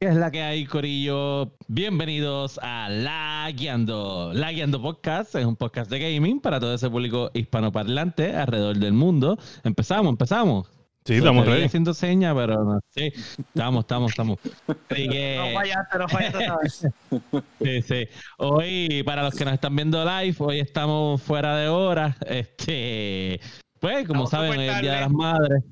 ¿Qué es la que hay, Corillo? Bienvenidos a La Guiando. La Guiando Podcast es un podcast de gaming para todo ese público hispanoparlante alrededor del mundo. Empezamos, empezamos. Sí, estamos ready. haciendo señas, pero no. Sí, estamos, estamos, estamos. Así que- No fallaste, no fallaste vez. Sí, sí. Hoy, para los que nos están viendo live, hoy estamos fuera de hora. Este, pues, como Estamos saben, hoy es el Día de las Madres.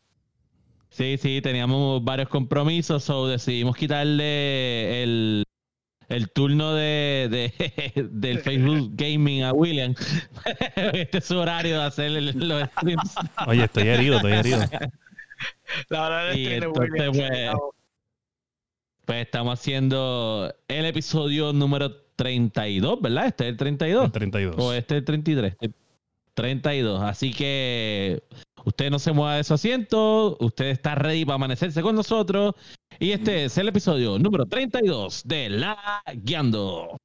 Sí, sí, teníamos varios compromisos, so decidimos quitarle el, el turno de, de- del Facebook Gaming a William. este es su horario de hacer los streams. Oye, estoy herido, estoy herido. La de entonces, William. pues, Pues estamos haciendo el episodio número 32, ¿verdad? Este es el 32. El 32. O este es el 33. El 32. Así que usted no se mueva de su asiento. Usted está ready para amanecerse con nosotros. Y este es el episodio número 32 de La Guiando.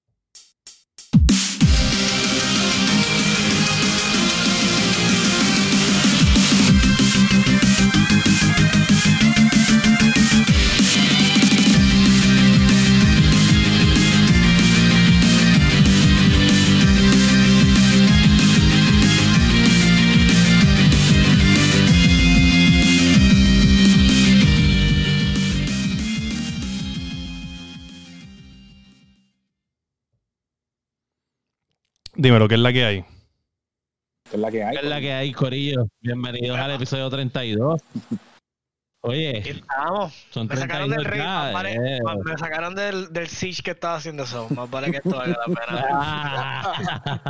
Dímelo, ¿qué es la que hay? Es la que hay. ¿Qué es la que hay, Corillo? Bienvenidos al episodio 32. Aquí Oye, estamos. son Me sacaron 32 del rey. ya, Más vale, eh. más- me sacaron del, del siege que estaba haciendo eso. Más vale que esto valga la pena.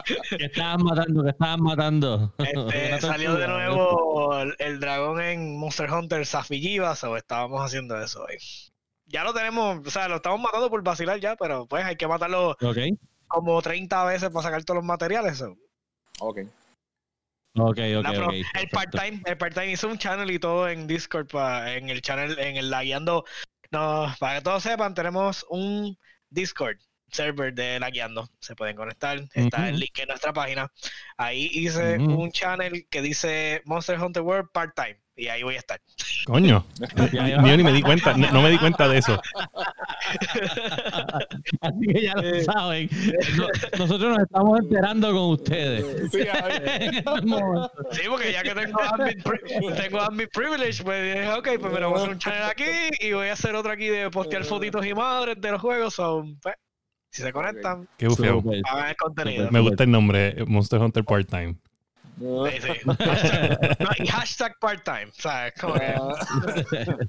Que estaban matando, que estaban matando. Este, salió de nuevo el, el dragón en Monster Hunter Safigivas o estábamos haciendo eso hoy. Ya lo tenemos, o sea, lo estamos matando por vacilar ya, pero pues hay que matarlo Ok, como 30 veces para sacar todos los materiales. so. Ok. ok, ok. La pro- ok, el part-time, el part-time hizo un channel y todo en Discord pa- en el channel, en el lagueando. No, para que todos sepan, tenemos un Discord server de lagueando. Se pueden conectar. Está el link en nuestra página. Ahí hice un channel que dice Monster Hunter World Part-Time. Y ahí voy a estar. Coño. Yo ni me di cuenta, no, no me di cuenta de eso. Así que ya lo Eh. saben. No- nosotros nos estamos enterando con ustedes. Sí, a ver. Este. Sí, porque ya que tengo admin, tengo admin privilege, pues dije, ok, pues voy a hacer un channel aquí y voy a hacer otro aquí de postear fotitos y madres de los juegos. so, pues, si se conectan, Qué bufeo. Súper. hagan el contenido. Me gusta el nombre, Monster Hunter Part-Time. Sí, sí. Hashtag- no, y hashtag part-time. O sea, es como que-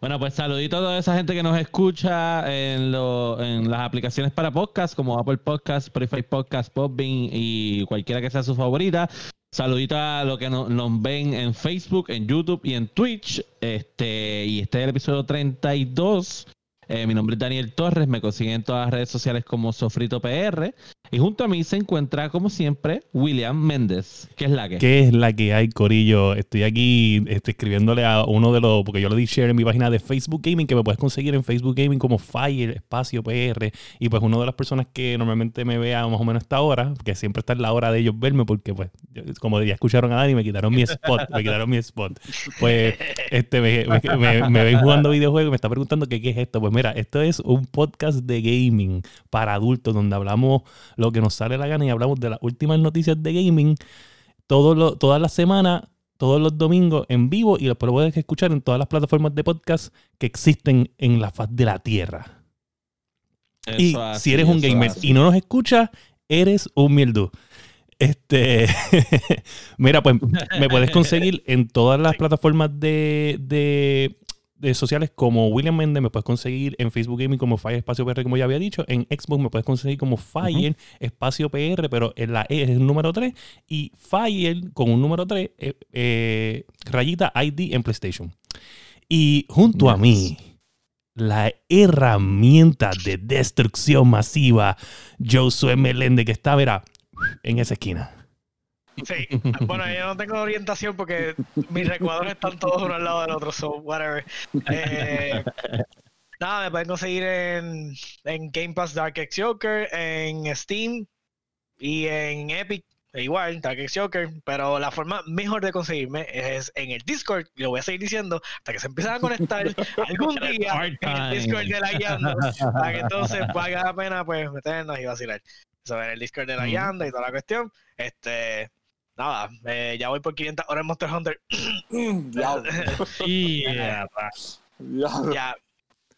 Bueno, pues saludito a toda esa gente que nos escucha en, lo- en las aplicaciones para podcast, como Apple Podcast, Spotify Podcast, Podbean y cualquiera que sea su favorita. Saludito a los que no- nos ven en Facebook, en YouTube y en Twitch. Este, y este es el episodio 32. Eh, mi nombre es Daniel Torres, me consiguen en todas las redes sociales como Sofrito PR. Y junto a mí se encuentra, como siempre, William Méndez, que es la que. ¿Qué es la que hay, Corillo? Estoy aquí este, escribiéndole a uno de los, porque yo lo di share en mi página de Facebook Gaming, que me puedes conseguir en Facebook Gaming como Fire Espacio PR. Y pues una de las personas que normalmente me vea más o menos a esta hora, que siempre está en la hora de ellos verme, porque pues, como ya escucharon a Dani, me quitaron mi spot, me quitaron mi spot. Pues este, me, me- jugando videojuegos y me está preguntando que qué es esto. Pues mira, esto es un podcast de gaming para adultos donde hablamos lo que nos sale la gana y hablamos de las últimas noticias de gaming todas las semanas, todos los domingos en vivo y lo puedes escuchar en todas las plataformas de podcast que existen en la faz de la tierra. y si eres un gamer y no nos escuchas, eres un mierdú. Este, mira, pues me puedes conseguir en todas las plataformas de sociales como William Méndez, me puedes conseguir en Facebook Gaming como Fire Espacio PR, como ya había dicho, en Xbox me puedes conseguir como Fire Espacio PR, pero en la E es el número 3, y Fire con un número 3, eh, eh, rayita ID en PlayStation. Y junto a mí, la herramienta de destrucción masiva, Josué Meléndez, que está, verá, en esa esquina. Sí. Bueno, yo no tengo orientación porque mis recuadros están todos uno al lado del otro, so whatever. Eh, nada, me pueden conseguir en, en Game Pass Dark X Joker, en Steam y en Epic e igual, Dark X Joker, pero la forma mejor de conseguirme es en el Discord, y lo voy a seguir diciendo, hasta que se empiecen a conectar algún día en el Discord de la guiando, para que entonces valga la pena pues meternos y vacilar. En el Discord de la guiando y toda la cuestión. Este, nada, eh, ya voy por 500 horas en Monster Hunter. Diablo. Yeah. Diablo. ya,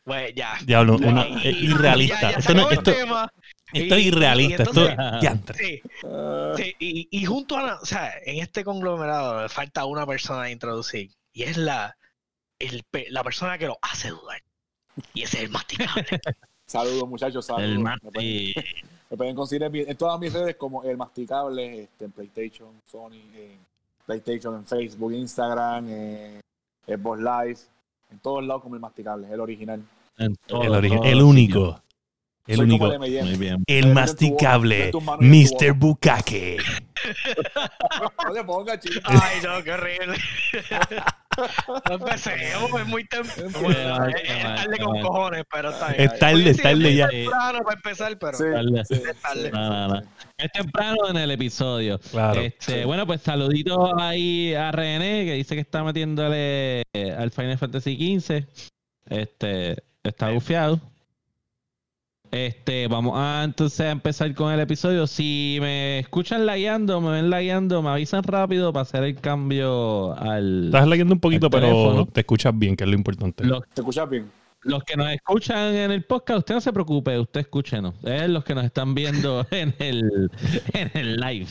pues ya. Diablo, una, es y- irrealista. ya- ya esto, no- esto, tema. esto es Y- y irrealista. Esto es diantre. Sí, Sí, y, y junto a la, o sea, en este conglomerado falta una persona a introducir y es la, el, la persona que lo hace dudar. Y ese es el masticable. Saludos, muchachos. Saludos. El Me pueden, conseguir en, mi- en todas mis redes como el masticable, este, en PlayStation, Sony, en PlayStation, en Facebook, Instagram, en Xbox Live, en todos lados como el masticable, el original. En todo, El, todo el único. El Soy como único. el. Muy bien. El masticable. tu Mr. Bukake. No te pongas, chico. Ay, no, qué horrible. No empecemos, es muy temprano. Mal, Es tarde con cojones, pero está bien. Es tarde, es tarde ya. Es temprano para empezar, pero. Sí, Dale. sí, Es tarde. sí, No, no, sí, no. Es temprano en el episodio. Claro. Este, Sí. Bueno, pues saluditos ahí a René, que dice que está metiéndole al Final Fantasy XV. Este, está bufiado. Este, vamos a entonces a empezar con el episodio. Si me escuchan lagueando, me ven lagueando, me avisan rápido para hacer el cambio al. Estás leyendo un poquito, pero teléfono. te escuchas bien, que es lo importante. Los, ¿Te escuchas bien? los que nos escuchan en el podcast, usted no se preocupe, usted escúchenos. Es los que nos están viendo en el, en el live.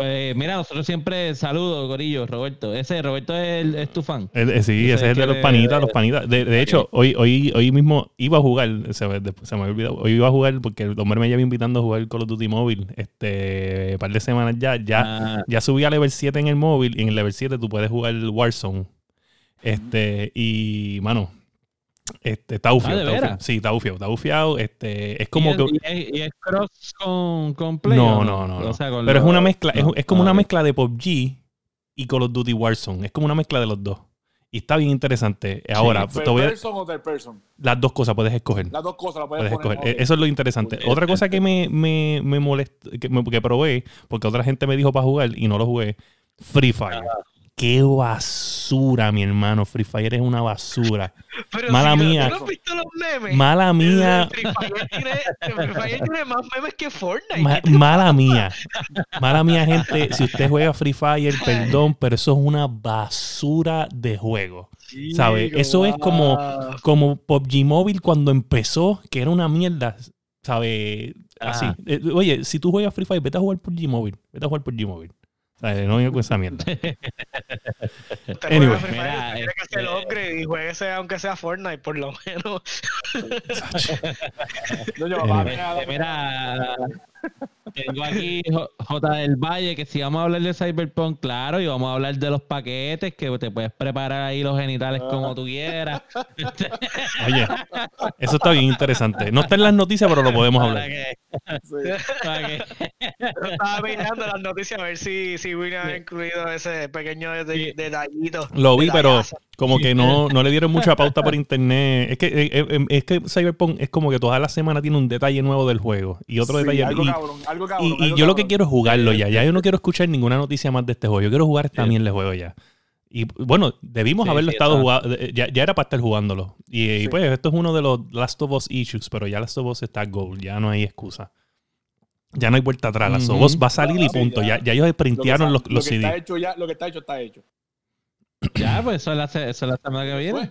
Pues mira, nosotros siempre saludos, Corillo, Roberto. Ese Roberto es, el- es tu fan. El- eh, sí, Ese es el de los panitas, los panitas. De, de hecho, hoy, hoy, hoy mismo iba a jugar, se se me había olvidado, hoy iba a jugar porque el hombre me lleva invitando a jugar Call of Duty móvil. Este, par de semanas ya, ya, Ah, ya subí a level 7 en el móvil y en el level 7 tú puedes jugar Warzone. Este, y mano, este, está bufiado. Ah, ¿de está. Sí, está bufiado, está bufiado. Este, es y como es, que. y es- y es cross con, con Play. No, ¿o no, no, no. O sea, con Pero es una mezcla, es, no. es como Ah, una mezcla de PUBG y Call of Duty Warzone. Es como una mezcla de los dos. Y está bien interesante. Ahora, ¿First te voy a- person o third person? las dos cosas puedes escoger. Las dos cosas las puedes, Puedes poner. escoger. Eso es lo interesante. Ok. Otra cosa que me, me, me molestó, que, me- que probé, porque otra gente me dijo para jugar y no lo jugué, Free Fire. Qué basura, mi hermano. Free Fire es una basura. Pero Mala si no- mía. ¿tú no has visto los memes? Mala mía. Free Fire tiene, Free Fire tiene más memes que Fortnite. Ma- mala mía. Mala mía, gente. Si usted juega Free Fire, perdón, pero eso es una basura de juego. ¿Sabe? Eso es como, como PUBG Mobile cuando empezó, que era una mierda. ¿Sabe? Así. Eh, oye, si tú juegas Free Fire, vete a jugar PUBG Mobile. Vete a jugar PUBG Mobile. ¿Sabe? No venga con esa mierda. Usted Anyway. Free Fire, Mira, tiene que hacer el upgrade y jueguese aunque sea Fortnite, por lo menos. No, yo, Anyway. va, mira, Este, mira, tengo aquí J J del Valle, que si vamos a hablar de Cyberpunk, claro, y vamos a hablar de los paquetes, que te puedes preparar ahí los genitales como tú quieras. Oye, eso está bien interesante. No está en las noticias, pero lo podemos Para hablar. sí. Yo estaba mirando las noticias a ver si, si Win ha incluido ese pequeño deta- Sí. detallito. Lo vi, pero. Como que no, no le dieron mucha pauta por internet. Es que, eh, eh, es que Cyberpunk es como que toda la semana tiene un detalle nuevo del juego. Y otro Sí, detalle. algo y- cabrón, algo cabrón, Y, y algo yo lo que quiero es jugarlo ya. Ya yo no quiero escuchar ninguna noticia más de este juego. Yo quiero jugar mierda de juego ya. Y bueno, debimos Sí, haberlo estado jugando. Ya, ya era para estar jugándolo. Y, pues esto es uno de los Last of Us issues, pero ya Last of Us está gold. Ya no hay excusa. Ya no hay vuelta atrás. Last of. Us va a salir y punto. ya. Ya, ellos printearon sa- los, lo los que está CD. hecho ya, lo que está hecho está hecho. Ya, pues eso es la, eso es la semana que viene. Fue.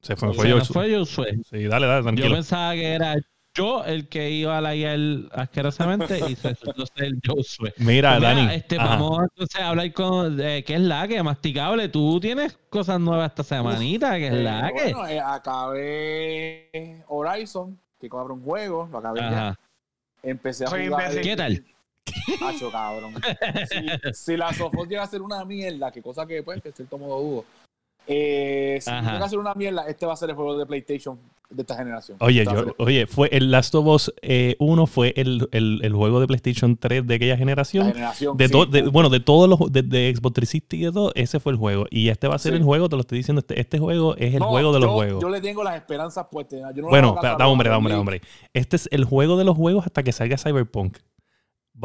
Se fue, Se fue Se yo. fue Josué. Sí, dale, dale, Yo tranquilo. pensaba que era yo el que iba a la guiar asquerosamente y se resultó ser Josué. Mira, Pues mira, Dani. este, vamos entonces a hablar con eh, qué es la que masticable. Tú tienes cosas nuevas esta semanita, qué es Eh, la que. Bueno, eh, acabé Horizon, que cabrón un juego, lo acabé ya. Ajá. Empecé a Soy jugar. imbécil. ¿Qué tal? Hacho, cabrón. Si, si la Sofos llega a ser una mierda, que cosa que pues, que en cierto modo dudo. Eh, si Ajá. llega a ser una mierda, este va a ser el juego de PlayStation de esta generación. Oye, Este yo, oye, fue el Last of Us eh, 1 fue el, el, el juego de PlayStation 3 de aquella la generación. generación. De sí. to- de- bueno, de todos los de, de Xbox 360 y de todo, ese fue el juego. Y este va a ser Sí. el juego, te lo estoy diciendo, este, este juego es el No, juego de los juegos. Yo le tengo las esperanzas puestas. Yo no bueno, da hombre, da hombre, da hombre. Este es el juego de los juegos hasta que salga Cyberpunk.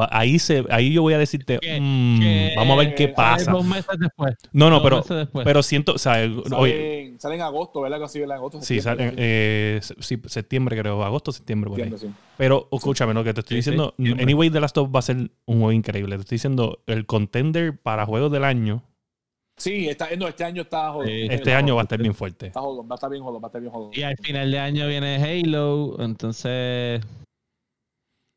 Ahí, se, ahí yo voy a decirte, Que- mm, que- vamos a ver qué pasa. Dos meses después. No, no, dos pero, pero siento, o sea, oye, Salen, salen en agosto, ¿verdad? Que así, ¿verdad? Agosto, sí, septiembre, sale- eh, sí, septiembre creo, agosto, septiembre, por ahí. septiembre, sí. Pero escúchame, lo que te estoy Sí, diciendo. Anyway, The Last of Us va a ser un juego increíble. Te estoy diciendo, el contender para juegos del año, Sí, está, no, este año está jodón. Este Está año jodón. va a estar bien fuerte. Está jodón, va a estar bien jodón, va a estar bien jodón. Y al final de año viene Halo, entonces...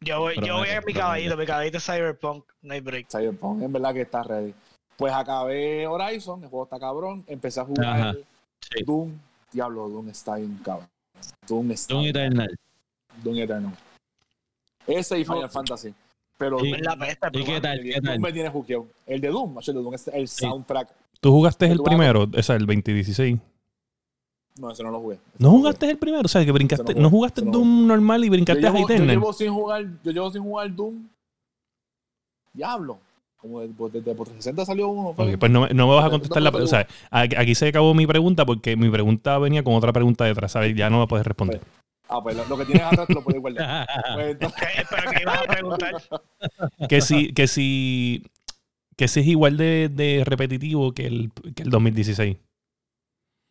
Yo voy, yo voy a mi caballito, mi caballito es Cyberpunk, no hay break. Cyberpunk, en verdad que está ready. Pues acabé Horizon, el juego está cabrón. Empecé a Ajá, jugar sí. Doom. Diablo, Doom está bien cabrón. Doom está Doom Eternal. Doom Eternal. Ese y Final Fantasy. Pero Y- la peste, ¿Y pero qué tal? el ¿Qué de Doom tal? me tiene juqueado. El de Doom, el de Doom el soundtrack. ¿Tú jugaste el Eduardo. primero? O sea, el 2016. No, ese no lo jugué. Ese ¿No jugaste el primero? O sea, que brincaste, no jugaste no Doom normal y Yo brincaste a llevo, yo Eternal. llevo sin jugar, yo llevo sin jugar Doom. Diablo. Como desde, desde por 360 salió uno. fue. Ok, pues no, me- no me vas a contestar la No, O sea, aquí se acabó mi pregunta porque mi pregunta venía con otra pregunta detrás, ¿sabes? Ya no me puedes responder. Ah, pues lo, lo que tienes atrás te lo puedes guardar. Pues, entonces. Pero que ibas a preguntar. Que si, que si, que si es igual de, de repetitivo que el, que el 2016.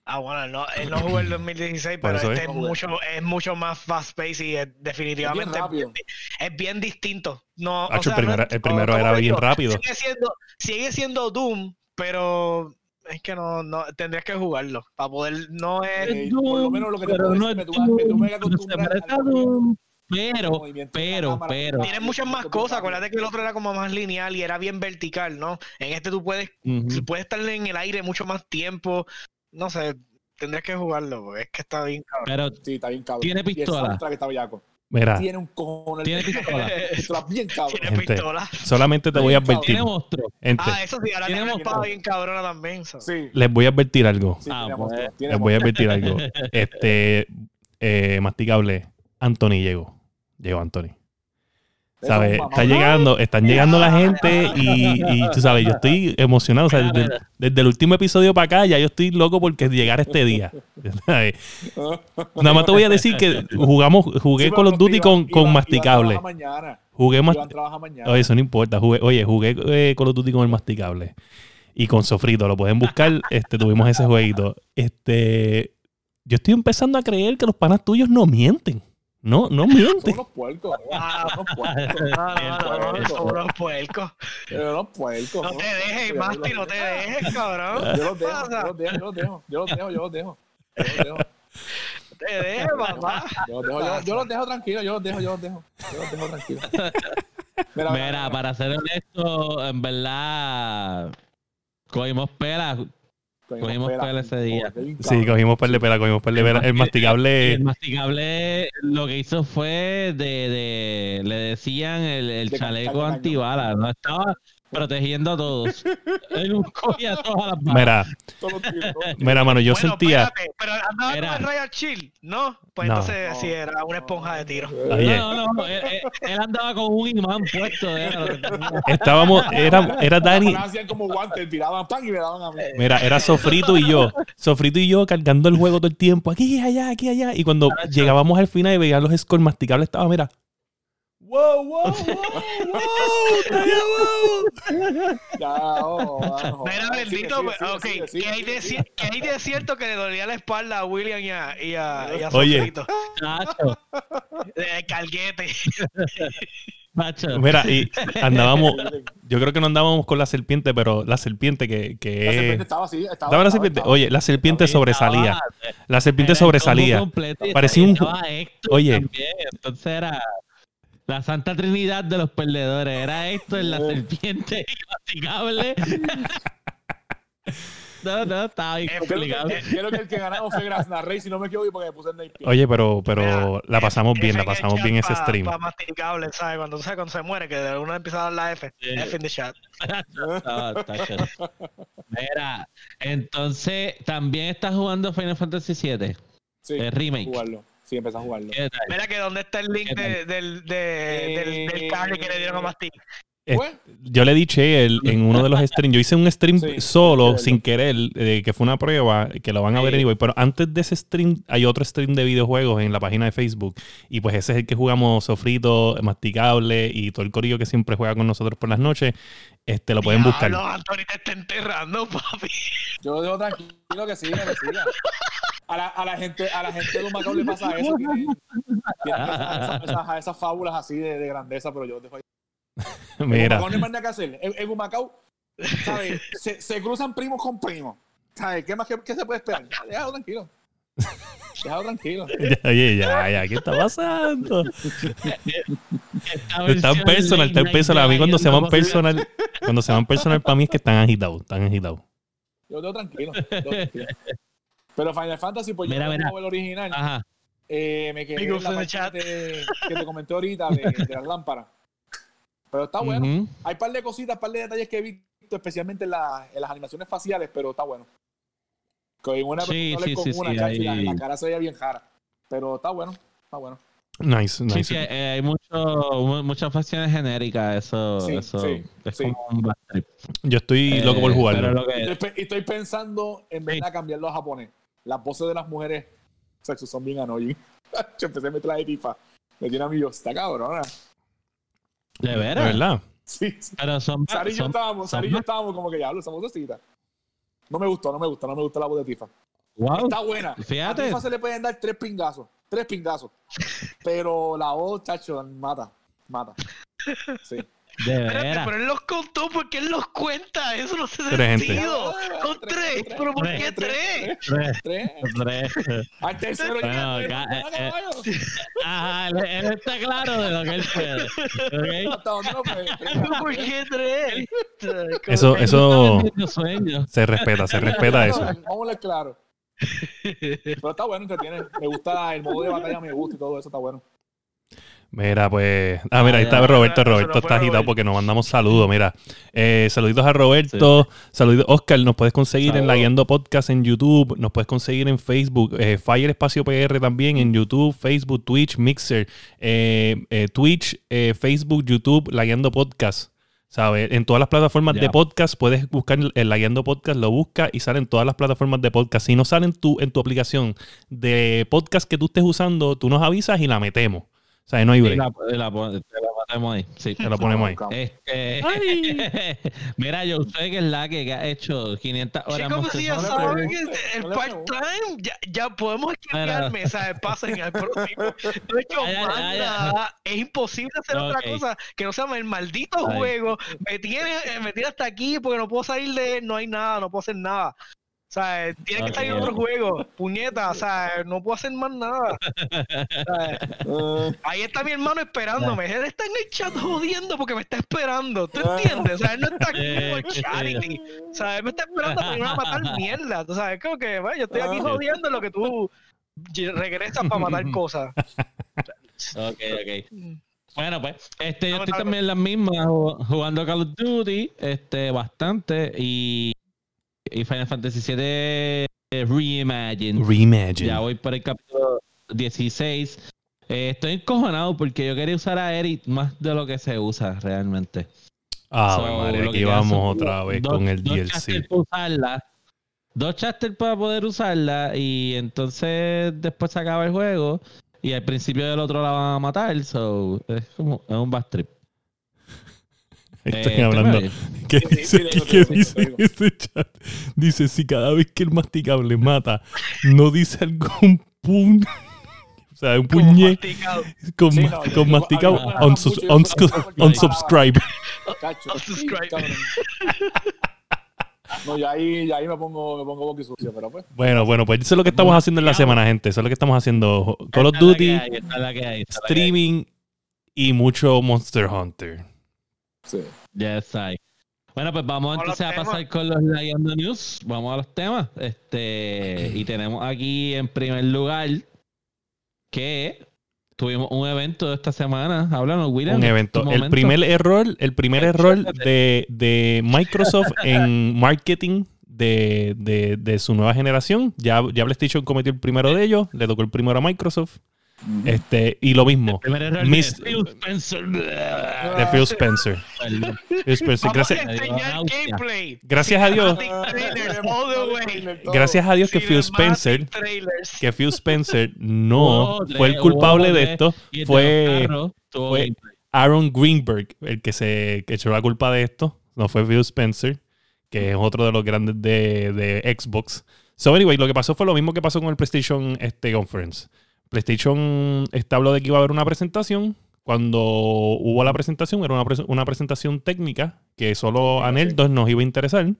Ah, bueno, no, él no jugó el 2016, Por pero este es. mucho, es mucho más fast paced y es definitivamente bien es bien distinto. No, o Hacho, sea, el primero, no- el primero como- era como bien digo, rápido. Sigue siendo, sigue siendo Doom, pero es que no, no tendrías que jugarlo para poder, no es, Eh, por lo menos lo que te pero puedo no decir, es me tuve- me tuve que Doom, pero Pero, pero, tiene muchas más cosas. Acuérdate que el otro era como más lineal y era bien vertical, ¿no? En este tú puedes, puedes estar en el aire mucho más tiempo. No sé, tendrías que jugarlo, porque es que está bien cabrón. Pero Sí, está bien cabrón. Tiene Y el pistola. está bellaco. Mira, Tiene un cojón. tiene pistola. pistola bien cabrón. Tiene Gente. pistola. solamente te voy a advertir. Tiene monstruo. Gente, Ah, eso sí, ahora Tiene espada bien cabrona también. so. Sí, les voy a advertir algo. sí, Ah, tiene pues. monstruo, tiene Les voy a advertir algo. Este, eh, masticable. Anthony llegó. Llegó Anthony. Está llegando, están llegando la gente y, y tú sabes, yo estoy emocionado. O sea, desde, desde el último episodio para acá ya yo estoy loco porque llegar este día. ¿sabes? Nada más te voy a decir que jugamos, jugué Sí, Call of pero Duty con, con masticable. Jugué. Oye, eso no importa. Jugué, oye, jugué eh, Call of Duty con el masticable. Y con Sofrito, lo pueden buscar. Este, tuvimos ese jueguito. Este, yo estoy empezando a creer que los panas tuyos no mienten. No, no Son mienten. unos puercos. Ah, Son unos puercos. No, no, no, no, son unos puercos. Son unos puercos. No son te dejes. Masti, no te dejes, cabrón. Yo los dejo, yo los dejo, yo los dejo, yo los dejo, yo los dejo. Yo los dejo, No te dejes, papá. yo los dejo, yo, yo los dejo tranquilos, yo los dejo, yo los dejo. Yo los dejo tranquilos. Mira, Mira, para ser honesto, en verdad, cogimos pelas. Cogimos pela ese día. Sí, cogimos per de pela, cogimos per de pela. El El masticable. masticable lo que hizo fue de, de le decían el, el De chaleco antibalas, no estaba protegiendo a todos. Él cogía todas las balas. Mira, mira, mano, yo Bueno, sentía. espérate, pero andaba Era. con el Royal Chill, ¿no? Pues No. entonces No. sí, era una esponja de tiro. Oye, No, no, no, él, él- andaba con un imán puesto. era estábamos. Era, era Dani. hacían como guantes, tiraban pan y me daban a mí. Mira, era Sofrito y yo. Sofrito y yo cargando el juego todo el tiempo. Aquí, allá, aquí, allá. Y cuando llegábamos al final y veían los scores masticables, estaba, mira. ¡Wow, wow, wow, wow! Mira, sigue, ok, ¿qué hay, de, sigue, ci- qué hay de cierto que le dolía la espalda a William y a, y a, y a Oye. Chacho, El calguete. chacho. Mira, y andábamos. Yo creo que no andábamos con la serpiente, pero la serpiente que. La que serpiente estaba así, estaba. ¿Estaba la serpiente? Oye, la serpiente sobresalía. Estaba- La serpiente sobresalía. Parecía un- estaba Oye. también, entonces era la santa trinidad de los perdedores. Era Héctor, la Eh. serpiente masticable. No, no, estaba bien Eh, Creo complicado. que, creo que el que ganaba fue Grasna Rey, si no me equivoco, porque me puse el pin. Oye, pero, pero Mira, la pasamos bien, la en pasamos bien ese stream. pa masticable, ¿sabes? Cuando, ¿sabes? cuando se muere, que de uno empieza a dar la F. Sí. F in the chat. Estaba- está chévere. Mira, entonces también estás jugando Final Fantasy VII, Sí, el remake. jugarlo. Sí, empecé a jugarlo. Mira que dónde está el link del, de, del, del cable que le dieron a Mastic. Eh, Pues, Yo le dije el- en uno de los streams, yo hice un stream Sí, solo, sin querer, eh, que fue una prueba, que lo van a ver Sí. anyway, pero antes de ese stream hay otro stream de videojuegos en la página de Facebook y pues ese es el que jugamos Sofrito, Masticable y todo el corillo que siempre juega con nosotros por las noches, este lo pueden buscar. No, Anthony te está enterrando, papi. yo lo dejo tranquilo que siga, que siga. A la, a la gente, a la gente de Humacao le pasa eso. Tienen esas, esas- esas- esas fábulas así de, de grandeza, pero yo dejo ahí. En Mira, Humacao no hay que hacer. En, en Humacao, ¿sabes? Se, se cruzan primos con primos. ¿Sabes? ¿Qué más que, qué se puede esperar? Déjalo tranquilo. Déjalo tranquilo. ya, oye, ya, ya, ¿qué está pasando? Están personal, están personal. A mí cuando se van personal, cuando se van personal para mí es que están agitados, están agitados. Yo lo tranquilo. lo dejo tranquilo. Pero Final Fantasy, pues Mira, yo mira. no el original. Ajá. Eh, me quedé en la parte chat. que te comenté ahorita de, de las lámparas. Pero está bueno. Ujú. Hay un par de cositas, par de detalles que he visto, especialmente en, la- en las animaciones faciales, pero está bueno. Que en una Sí, persona sí, con sí, una la, ahí- la cara se veía bien jara. Pero está bueno, está bueno. Nice, nice. sí, eh, hay mucho, mu- muchas facciones genéricas, eso, Sí, eso sí, es sí. como un bad trip. Yo estoy loco por Eh, jugarlo. lo Y que- estoy, estoy pensando en verdad cambiarlo a japonés. Las voces de las mujeres sexo, son bien annoying. Yo empecé a meter la de tifa. Me tiene a mí yo, está cabrona. de ¿De veras. verdad? Sí, sí. Pero son, Sari y yo estábamos, Sari y yo estábamos como que ya hablo, esa vocecita. No me gustó, no me gusta, no me gusta la voz de Tifa. wow. Está buena. A Fíjate. Tifa se le pueden dar tres pingazos, tres pingazos. Pero la voz, chacho, mata, mata. Sí. De Espérate, pero él los contó porque él los cuenta. Eso no hace Tres gente. sentido. Con Tres, tres. tres, ¿Pero por tres, qué tres? Tres, Tres. tres. Al tercero Bueno, ya. eh, caballo. Ajá, él, él está claro de lo que él puede. ¿Pero ¿Por qué tres? Eso, eso se respeta, se respeta eso. Vamos a claro. Pero está bueno, entretiene. Me gusta el modo de batalla, me gusta y todo eso está bueno. Mira, pues. Ah, mira, ahí está Roberto. Roberto está agitado porque nos mandamos saludos. Mira, eh, saluditos a Roberto. Saluditos. Oscar, nos puedes conseguir en La. Guiando Podcast en YouTube. Nos puedes conseguir en Facebook. eh, Fire Espacio PR también en YouTube, Facebook, Twitch, Mixer, eh, eh, Twitch, eh, Facebook, YouTube, La Guiando Podcast. ¿Sabes? En todas las plataformas de podcast puedes buscar el La Guiando Podcast, lo buscas y sale en todas las plataformas de podcast. Si no sale en tu, en tu aplicación de podcast que tú estés usando, tú nos avisas y la metemos. O sea, no hay break. la, y la, pon- te la ponemos ahí. Sí. Te lo ponemos ahí. Este, mira, yo sé que es la que ha hecho 500 horas Chicos, si ya saben que el part-time, ya, ya podemos esquivarme, ¿sabes? Pasen al próximo. No he hecho Ay, ay, ay. Es imposible hacer otra Ok. cosa que no sea el maldito Ay. juego. Me tiene, me tiene hasta aquí porque no puedo salir de él, no hay nada, no puedo hacer nada. O sea, tiene Ok. que salir otro juego. Puñeta, o sea, no puedo hacer más nada. O sea, Eh, Ahí está mi hermano esperándome. Él está en el chat jodiendo porque me está esperando. ¿Tú entiendes? O sea, él no está aquí por Eh, charity. O sea, él me está esperando para irme a matar mierda. Tú sabes, como que, bueno, yo estoy aquí Ah. jodiendo en lo que tú regresas para matar cosas. Ok, ok. Bueno, pues, este, yo estoy también en las mismas ju- jugando Call of Duty, este, bastante, y, y Final Fantasy VII Reimagine. Reimagine. Ya voy por el capítulo 16. Eh, estoy encojonado porque yo quería usar a Eric más de lo que se usa realmente. Ah, So, que aquí vamos otra vez dos- con el dos DLC. para usarla, dos chapters para poder usarla y entonces después se acaba el juego y al principio del otro la van a matar. So, es como es un bad trip. Estoy Eh, hablando. ¿te ¿Qué dice, sí, qué sí, dice ese chat? Dice, si cada vez que el masticable mata, no dice algún pun... O sea, un puñe con, Sí, no, yo- con yo- masticado, yo unsubscribe. No, ya ahí, ya ahí me pongo, me pongo boqui sucio, pero pues. Bueno, bueno, pues eso es lo que estamos haciendo en la semana, gente. Eso es lo que estamos haciendo. Call of Duty, hay, hay. streaming y mucho Monster Hunter. Sí. Yes, hay. Bueno, pues vamos Vamos a entonces a pasar con los Layando News. Vamos a los temas. Este, y tenemos aquí en primer lugar que tuvimos un evento esta semana. Háblanos, William. Un evento. El primer error, el primer Ay, error de, de Microsoft en marketing de, de- de su nueva generación. Ya, ya PlayStation cometió el primero de ellos, le tocó el primero a Microsoft. Este, y lo mismo. Miss- de Phil Spencer. De Phil Spencer. Perdón. Phil Spencer. Vamos Gracias, gracias a Dios. Gracias a Dios que Phil Spencer, que Phil Spencer no Hubo fue el tres, culpable de tres, esto. Fue. Aaron Greenberg el que se echó la culpa de esto. No fue Phil Spencer, que es otro de los grandes de, de Xbox. So, anyway, lo que pasó fue lo mismo que pasó con el PlayStation este, Conference. PlayStation habló de que iba a haber una presentación. Cuando hubo la presentación, era una, una presentación técnica que solo a Nerdos nos iba a interesar.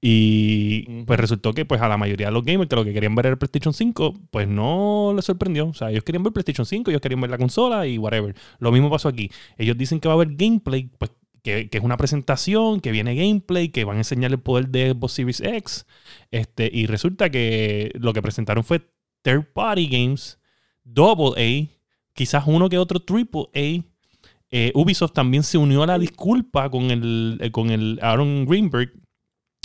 Y pues resultó que pues a la mayoría de los gamers que lo que querían ver era el PlayStation 5, pues no les sorprendió. O sea, ellos querían ver PlayStation 5, ellos querían ver la consola y whatever. Lo mismo pasó aquí. Ellos dicen que va a haber gameplay, pues que, que es una presentación, que viene gameplay, que van a enseñar el poder de Xbox Series X. Este, y resulta que lo que presentaron fue third party games, double A, quizás uno que otro triple A. Eh, Ubisoft también se unió a la disculpa con el, eh, con el Aaron Greenberg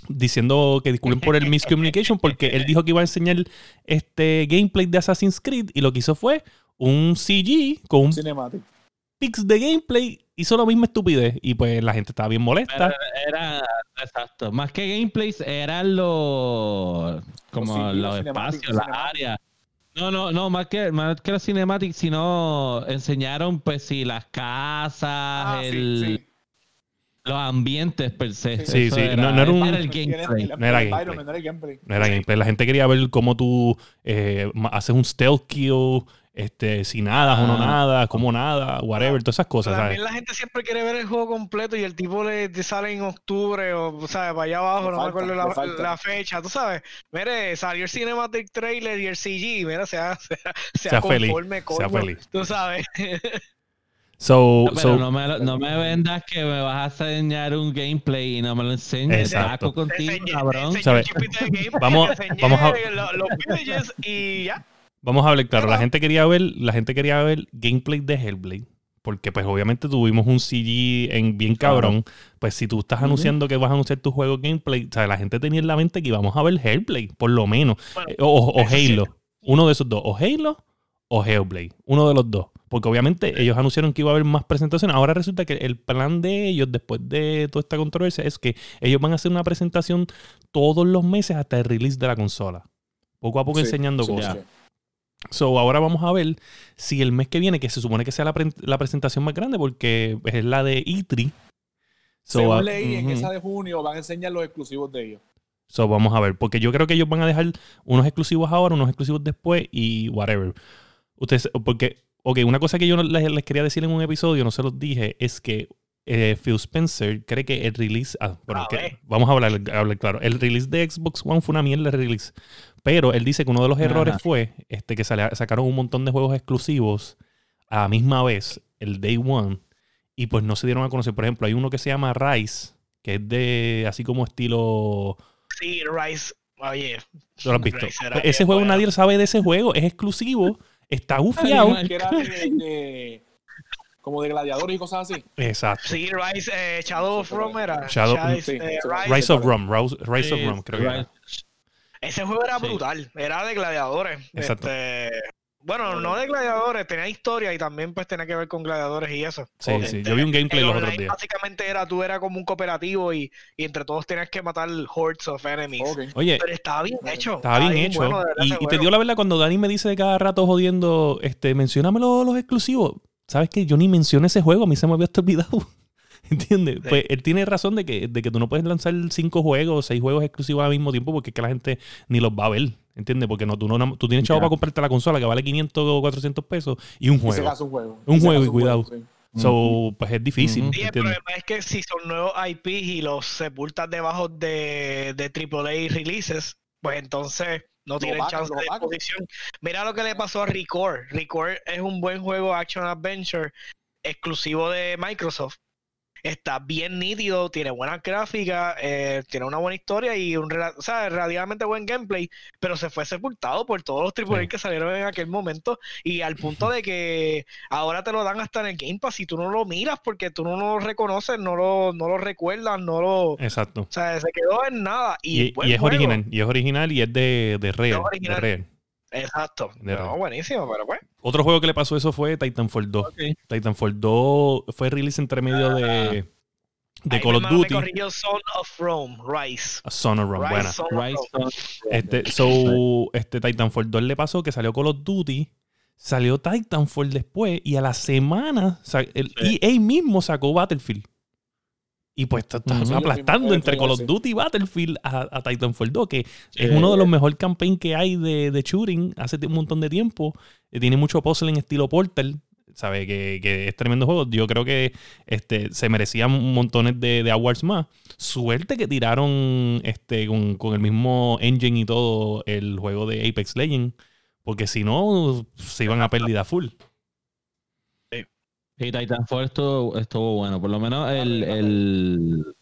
diciendo que disculpen por el miscommunication porque él dijo que iba a enseñar este gameplay de Assassin's Creed y lo que hizo fue un CG con un Cinematic. pix de gameplay hizo la misma estupidez y pues la gente estaba bien molesta. Era, exacto, más que gameplays, eran los, como Los espacios, las áreas. No, no, no, más que, más que los cinematics, sino enseñaron, pues, sí, las casas, Ah, el, sí. los ambientes per se. Sí, Eso sí, era- no- no era un- el Tienes gameplay. el- No era el gameplay. no era gameplay. No era gameplay. La gente quería ver cómo tú eh, haces un stealth kill, este, si nada o no Ah. nada, como nada, whatever, todas esas cosas, ¿sabes? También la gente siempre quiere ver el juego completo y el tipo le, sale en octubre o, o sea, para allá abajo, no falta, me acuerdo la, fecha, tú sabes. Mire, salió el Cinematic Trailer y el CG, mira, sea, sea, sea, Sea feliz, conforme, sea coño, feliz. Tú sabes. So, No, pero so- no, me, lo- no me vendas que me vas a enseñar un gameplay y no me lo enseñes. Exacto. Saco contigo, cabrón. ¿Sabes? Vamos- vamos a- lo- los villages y ya. Vamos a hablar claro, la gente quería ver, la gente quería ver gameplay de Hellblade. Porque pues obviamente tuvimos un CG en bien cabrón. Pues si tú estás anunciando que vas a anunciar tu juego gameplay, o sea, la gente tenía en la mente que íbamos a ver Hellblade, por lo menos. Bueno, Eh, o o eso sí. Halo. Uno de esos dos. O Halo o Hellblade. Uno de los dos. Porque obviamente ellos anunciaron que iba a haber más presentaciones. Ahora resulta que el plan de ellos, después de toda esta controversia, es que ellos van a hacer una presentación todos los meses hasta el release de la consola. Poco a poco Sí, enseñando sí, cosas. sí. So, ahora vamos a ver si el mes que viene, que se supone que sea la, pre- la presentación más grande, porque es la de E3. So, Según ah, leí, en ujú. esa de junio van a enseñar los exclusivos de ellos. so, vamos a ver, porque yo creo que ellos van a dejar unos exclusivos ahora, unos exclusivos después y whatever. Ustedes, porque, ok, una cosa que yo les, les quería decir en un episodio, no se los dije, es que eh, Phil Spencer cree que el release. Ah, bueno, A que- vamos a hablar, hablar claro. El release de Xbox One fue una mierda de release. Pero él dice que uno de los errores Ajá. fue este, que sale- sacaron un montón de juegos exclusivos a la misma vez, el Day One, y pues no se dieron a conocer. Por ejemplo, hay uno que se llama Rise, que es de así como estilo. Sí, Rise. Oye, ¿Tú lo has visto? Pues ese juego bueno. nadie sabe de ese juego, es exclusivo, está gufiado. Como de gladiadores y cosas así. Exacto. Sí, Rise, eh, Shadow of Rome era. Shadow- sí, eh, sí. Rise. Rise of Rum, Rise, Rise of Sí, Rum, creo que era. Ese juego era Sí. brutal, era de gladiadores. Exacto. Este, bueno, no de gladiadores, tenía historia y también pues tenía que ver con gladiadores y eso. Sí, Este, sí. Yo vi un gameplay el los otros días. Básicamente era, tú era como un cooperativo y, y entre todos tenías que matar hordes of enemies. Ok. Oye, Pero estaba bien hecho. Estaba bien hecho. bueno, verdad, y, y te dio la verdad cuando Dani me dice de cada rato jodiendo, este, mencióname los, los exclusivos. ¿Sabes que Yo ni mencioné ese juego, a mí se me había hasta olvidado. ¿Entiendes? Sí. Pues él tiene razón de que, de que tú no puedes lanzar cinco juegos o seis juegos exclusivos al mismo tiempo porque es que la gente ni los va a ver. ¿Entiendes? Porque no, tú, no, tú tienes chavo para comprarte la consola que vale 500 o 400 pesos y un juego. un juego. Un juego, y cuidado. sí. So, pues es difícil. Sí, el problema es que si son nuevos IPs y los sepultas debajo de, de AAA releases, pues entonces no tienen chance lo de posición. Mira lo que le pasó a Record. Record es un buen juego Action Adventure exclusivo de Microsoft. Está bien nítido, tiene buena gráfica, eh, tiene una buena historia y un o sea, relativamente buen gameplay, pero se fue sepultado por todos los AAA Sí. que salieron en aquel momento y al punto de que ahora te lo dan hasta en el Game Pass y tú no lo miras porque tú no lo reconoces, no lo, no lo recuerdas, no lo... O Exacto. sea, se quedó en nada. Y, Y, y es juego. original. Y es original y es de, de Rare. De Rare. Exacto. De No, buenísimo, pero pues. Otro juego que le pasó eso fue Titanfall 2. Ok. Titanfall 2 fue release entre medio de, de Ahí Call of me Duty. corrigió Son of Rome, Rise. A Son of Rome, Rise, buena. Son of Rise Rome. Este, so, este Titanfall 2 le pasó que salió Call of Duty, salió Titanfall después y a la semana sa- el Sí. EA mismo sacó Battlefield. Y pues está, está Ujú. aplastando entre Call of. Duty y Battlefield a, a Titanfall 2, que Sí. es uno de los mejores campaigns que hay de, de shooting hace un montón de tiempo. Eh, Tiene mucho puzzle en estilo Portal. Sabe que, que es tremendo juego. Yo creo que este, se merecían montones de, de awards más. Suerte que tiraron este, con, con el mismo engine y todo el juego de Apex Legends. Porque si no, se iban a pérdida full. Y Titanfall estuvo, estuvo bueno. Por lo menos el, el...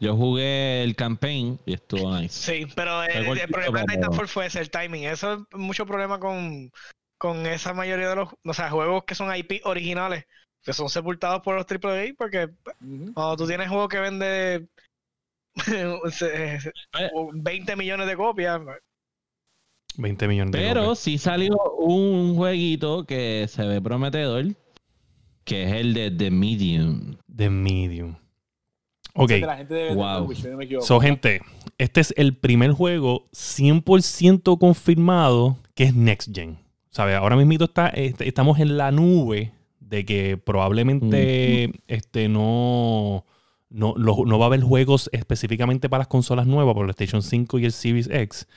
Yo jugué el campaign y estuvo nice. Sí, pero el, el problema de Titanfall fue ese, el timing. Eso es mucho problema con, con esa mayoría de los o sea, juegos que son IP originales, que son sepultados por los AAA, porque cuando tú tienes juego que vende se- se- 20 millones de copias, 20 millones de Pero copias. sí salió un jueguito que se ve prometedor, que es el de The Medium. The Medium. Ok. La Wow. So, gente, este es el primer juego 100% confirmado que es Next Gen. ¿Sabes? Ahora mismo está, este, estamos en la nube de que probablemente este, no, no, lo- no va a haber juegos específicamente para las consolas nuevas, por el PlayStation 5 y el Series X.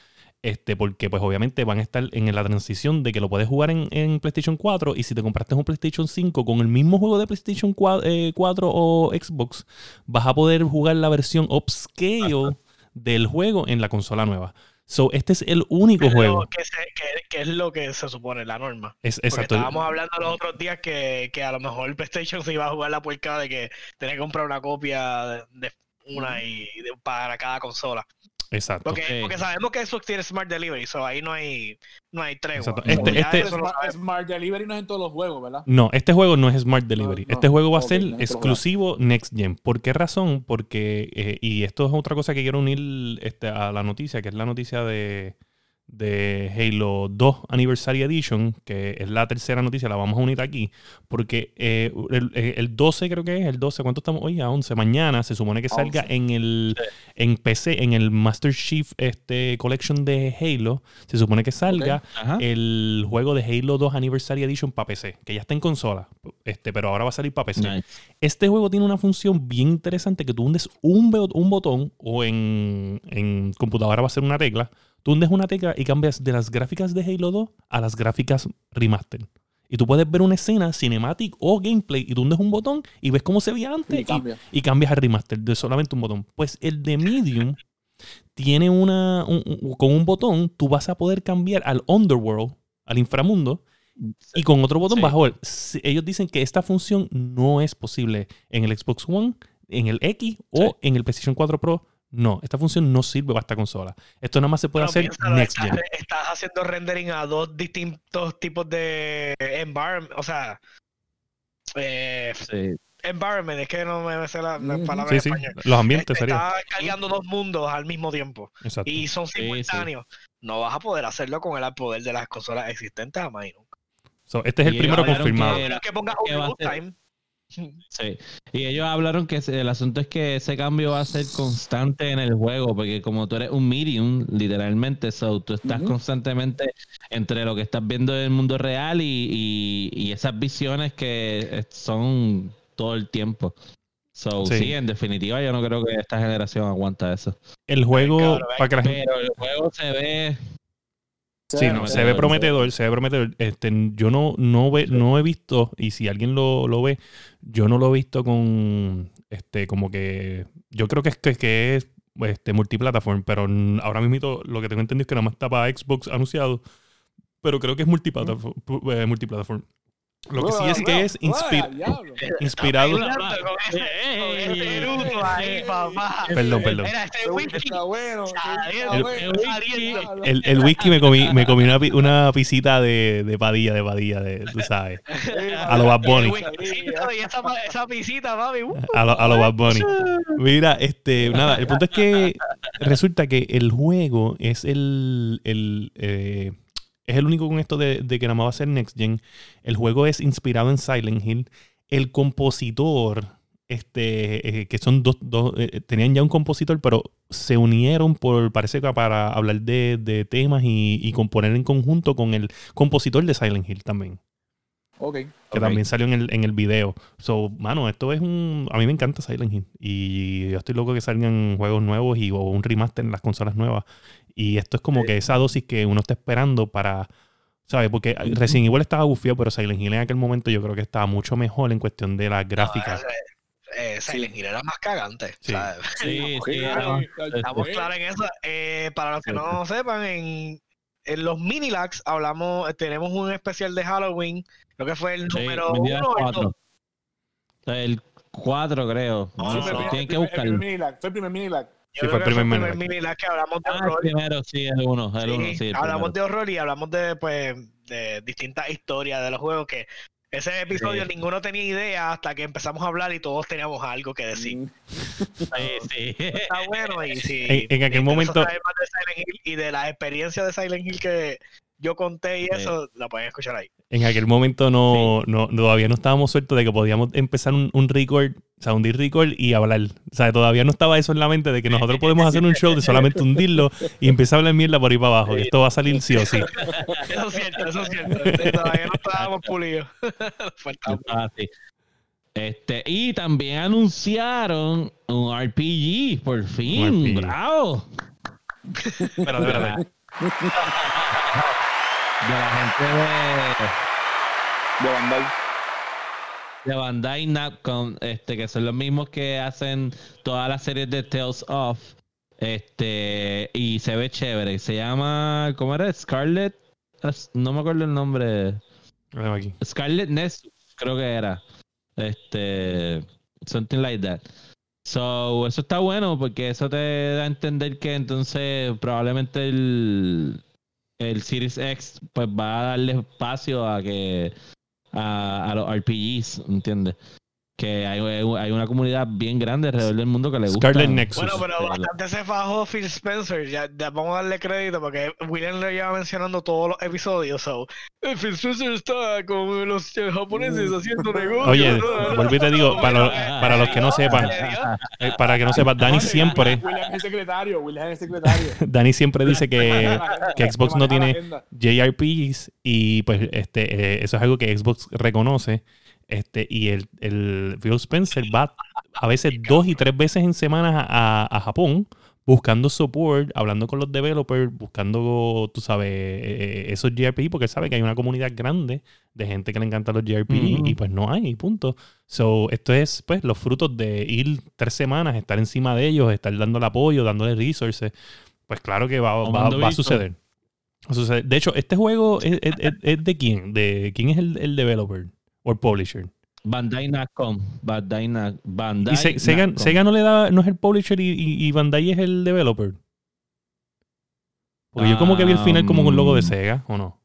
Este, porque pues obviamente van a estar en la transición de que lo puedes jugar en, en PlayStation 4 y si te compraste un PlayStation 5 con el mismo juego de PlayStation 4, eh, 4 o Xbox, vas a poder jugar la versión upscale del juego en la consola nueva. So, este es el único juego. que, se- que- que es lo que se supone la norma. Es, Porque exacto. estábamos hablando los otros días que, que a lo mejor el PlayStation se iba a jugar la puerca de que tenía que comprar una copia de, de una y de- para cada consola. Exacto. Porque, sabemos que Xbox tiene Smart Delivery, so ahí no hay, no hay tregua. Este- este- eso Smart, Delivery no es en todos los juegos, ¿verdad? No, este juego no es Smart Delivery. No, no. Este juego va a ser no exclusivo Next Gen. ¿Por qué razón? Porque, eh, y esto es otra cosa que quiero unir este, a la noticia, que es la noticia de, de Halo 2 Anniversary Edition, que es la tercera noticia, la vamos a unir aquí, porque eh, el, el 12 creo que es, el 12, ¿cuánto estamos hoy? A 11. Mañana se supone que salga 11. en el en PC, en el Master Chief este, Collection de Halo, se supone que salga el juego de Halo 2 Anniversary Edition para PC, que ya está en consola, este, pero ahora va a salir para PC. Nice. Este juego tiene una función bien interesante que tú hundes un, un botón o en, en computadora va a ser una tecla. Tú hundes una tecla y cambias de las gráficas de Halo 2 a las gráficas remaster. Y tú puedes ver una escena cinematic o gameplay y tú hundes un botón y ves cómo se veía antes Y y, cambia. y cambias al remaster de solamente un botón. Pues el de Medium tiene una. un- un- con un botón, tú vas a poder cambiar al Underworld, al inframundo, y con otro botón Sí. jugar. Si- Ellos dicen que esta función no es posible en el Xbox One, en el X o Sí. en el PlayStation 4 Pro. No, esta función no sirve para esta consola. Esto nada más se puede hacer piénsalo, Next estás, Gen. estás haciendo rendering a dos distintos tipos de environment, o sea, eh, Sí. environment, es que no me sé la, palabra Sí, en sí. español. Los ambientes Este, sería. Estás cargando dos mundos al mismo tiempo Exacto. y son Sí, sí. simultáneos. No vas a poder hacerlo con el poder de las consolas existentes jamás y nunca. So, este es el Y primero confirmado. que- que pongas un time. Sí. Y ellos hablaron que el asunto es que ese cambio va a ser constante en el juego, porque como tú eres un medium, literalmente, so, tú estás constantemente entre lo que estás viendo en el mundo real y, y- y esas visiones que eh, son todo el tiempo. So, Sí. sí. en definitiva, yo no creo que esta generación aguanta eso. El juego, Cabrón, para que la gente Pero el juego se ve. Sí, no, se ve prometedor, se ve prometedor. Este, yo no, no, ve, no he visto, y si alguien lo, lo ve, yo no lo he visto con, este, como que, yo creo que es que, que es este, multiplataforma, pero ahora mismo lo que tengo entendido es que nada más está para Xbox anunciado, pero creo que es multiplataforma. eh, multiplataforma. Lo que sí es que es inspi- inspirado. Hablando con ese, con ese eruto ahí, papá. Perdón, perdón. Este el whisky. El, whisky me comí, me comí una, una pisita de, de padilla, de padilla, de, tú sabes. A lo Bad Bunny. Uh. A lo, a lo Bad Bunny. Mira, este, nada, el punto es que resulta que el juego es el, el, eh, es el único con esto de, de que nada más va a ser Next Gen. El juego es inspirado en Silent Hill. El compositor, este, eh, que son dos, dos eh, tenían ya un compositor, pero se unieron por, parece que para hablar de, de temas y, y componer en conjunto con el compositor de Silent Hill también. Ok. que también salió en el, en el video. So, mano, esto es un. A mí me encanta Silent Hill. Y yo estoy loco que salgan juegos nuevos y o un remaster en las consolas nuevas. Y esto es como que esa dosis que uno está esperando para. ¿Sabes? Porque Resident Evil estaba bufiado, pero Silent Hill en aquel momento yo creo que estaba mucho mejor en cuestión de las gráficas. Eh, eh, Silent Hill era más cagante. Sí. Sí, ah, Estamos claros en eso. Eh, para los que no sepan, en, en los Minilags hablamos, tenemos un especial de Halloween. Creo que fue el Sí, número uno o el cuatro. dos. O sea, El 4, creo. No, No fue sé, el primer- tienen que el buscarlo. El fue el primer minilag. Yo Sí, creo fue el que primer Minilag. Minilag que hablamos de Ah, horror. primero, sí, el 1. El Sí, 1, sí. el hablamos primero. de horror y hablamos de, pues, de distintas historias de los juegos que ese episodio Sí. ninguno tenía idea hasta que empezamos a hablar y todos teníamos algo que decir. Mm. Sí, sí. Está bueno y si En- en aquel momento- y de la experiencia de Silent Hill que yo conté y Sí. eso, la pueden escuchar ahí. En aquel momento no, no, todavía no estábamos sueltos de que podíamos empezar un, un record, o sea, hundir record y hablar. O sea, todavía no estaba eso en la mente de que nosotros podemos hacer un show de solamente hundirlo y empezar a hablar mierda por ahí para abajo. Que esto va a salir sí o sí. Eso es cierto, eso es cierto. Sí, Todavía no estábamos pulidos. Faltaba. Ah, sí. Este, y también anunciaron un RPG, por fin. RPG. ¡Bravo! Espérate, espérate. De la gente De Bandai. de, de Bandai Namco, este, que son los mismos que hacen todas las series de Tales of. Este, y se ve chévere. Se llama, ¿cómo era? Scarlet. No me acuerdo el nombre. Aquí. Scarlet Nexus, creo que era. Este. Something like that. So, eso está bueno porque eso te da a entender que entonces probablemente el, el Series X pues va a darle espacio a que a, a los RPGs, ¿entiendes? Que hay, hay una comunidad bien grande alrededor del mundo que le gusta. Scarlet Nexus. Bueno, pero bastante se fajó Phil Spencer. Ya, ya vamos a darle crédito porque William lo lleva mencionando todos los episodios. So, eh, Phil Spencer está con los eh, japoneses haciendo negocios. Oye, ¿no? vuelvo y te digo, para, lo- para los que no sepan, eh, para que no sepan, Dani siempre, William es el secretario. William es el secretario. Dani siempre dice que, que Xbox no tiene. JRPGs y pues este eh, eso es algo que Xbox reconoce este y el, el Phil Spencer va a veces dos y tres veces en semana a, a Japón buscando support, hablando con los developers, buscando, tú sabes, eh, esos JRPG, porque él sabe que hay una comunidad grande de gente que le encanta los JRPG y pues no hay, punto. So, esto es pues los frutos de ir tres semanas, estar encima de ellos, estar dándole apoyo, dándole resources. Pues claro que va, va- a suceder. De hecho, este juego es, es- es- es de quién? ¿De quién es el, el developer o el publisher? Bandai Namco. Bandai, Bandai Y Se- Sega, no le da, no es el publisher y, y- y Bandai es el developer. Porque yo como que vi el final como con un logo de Um, Sega, ¿o no?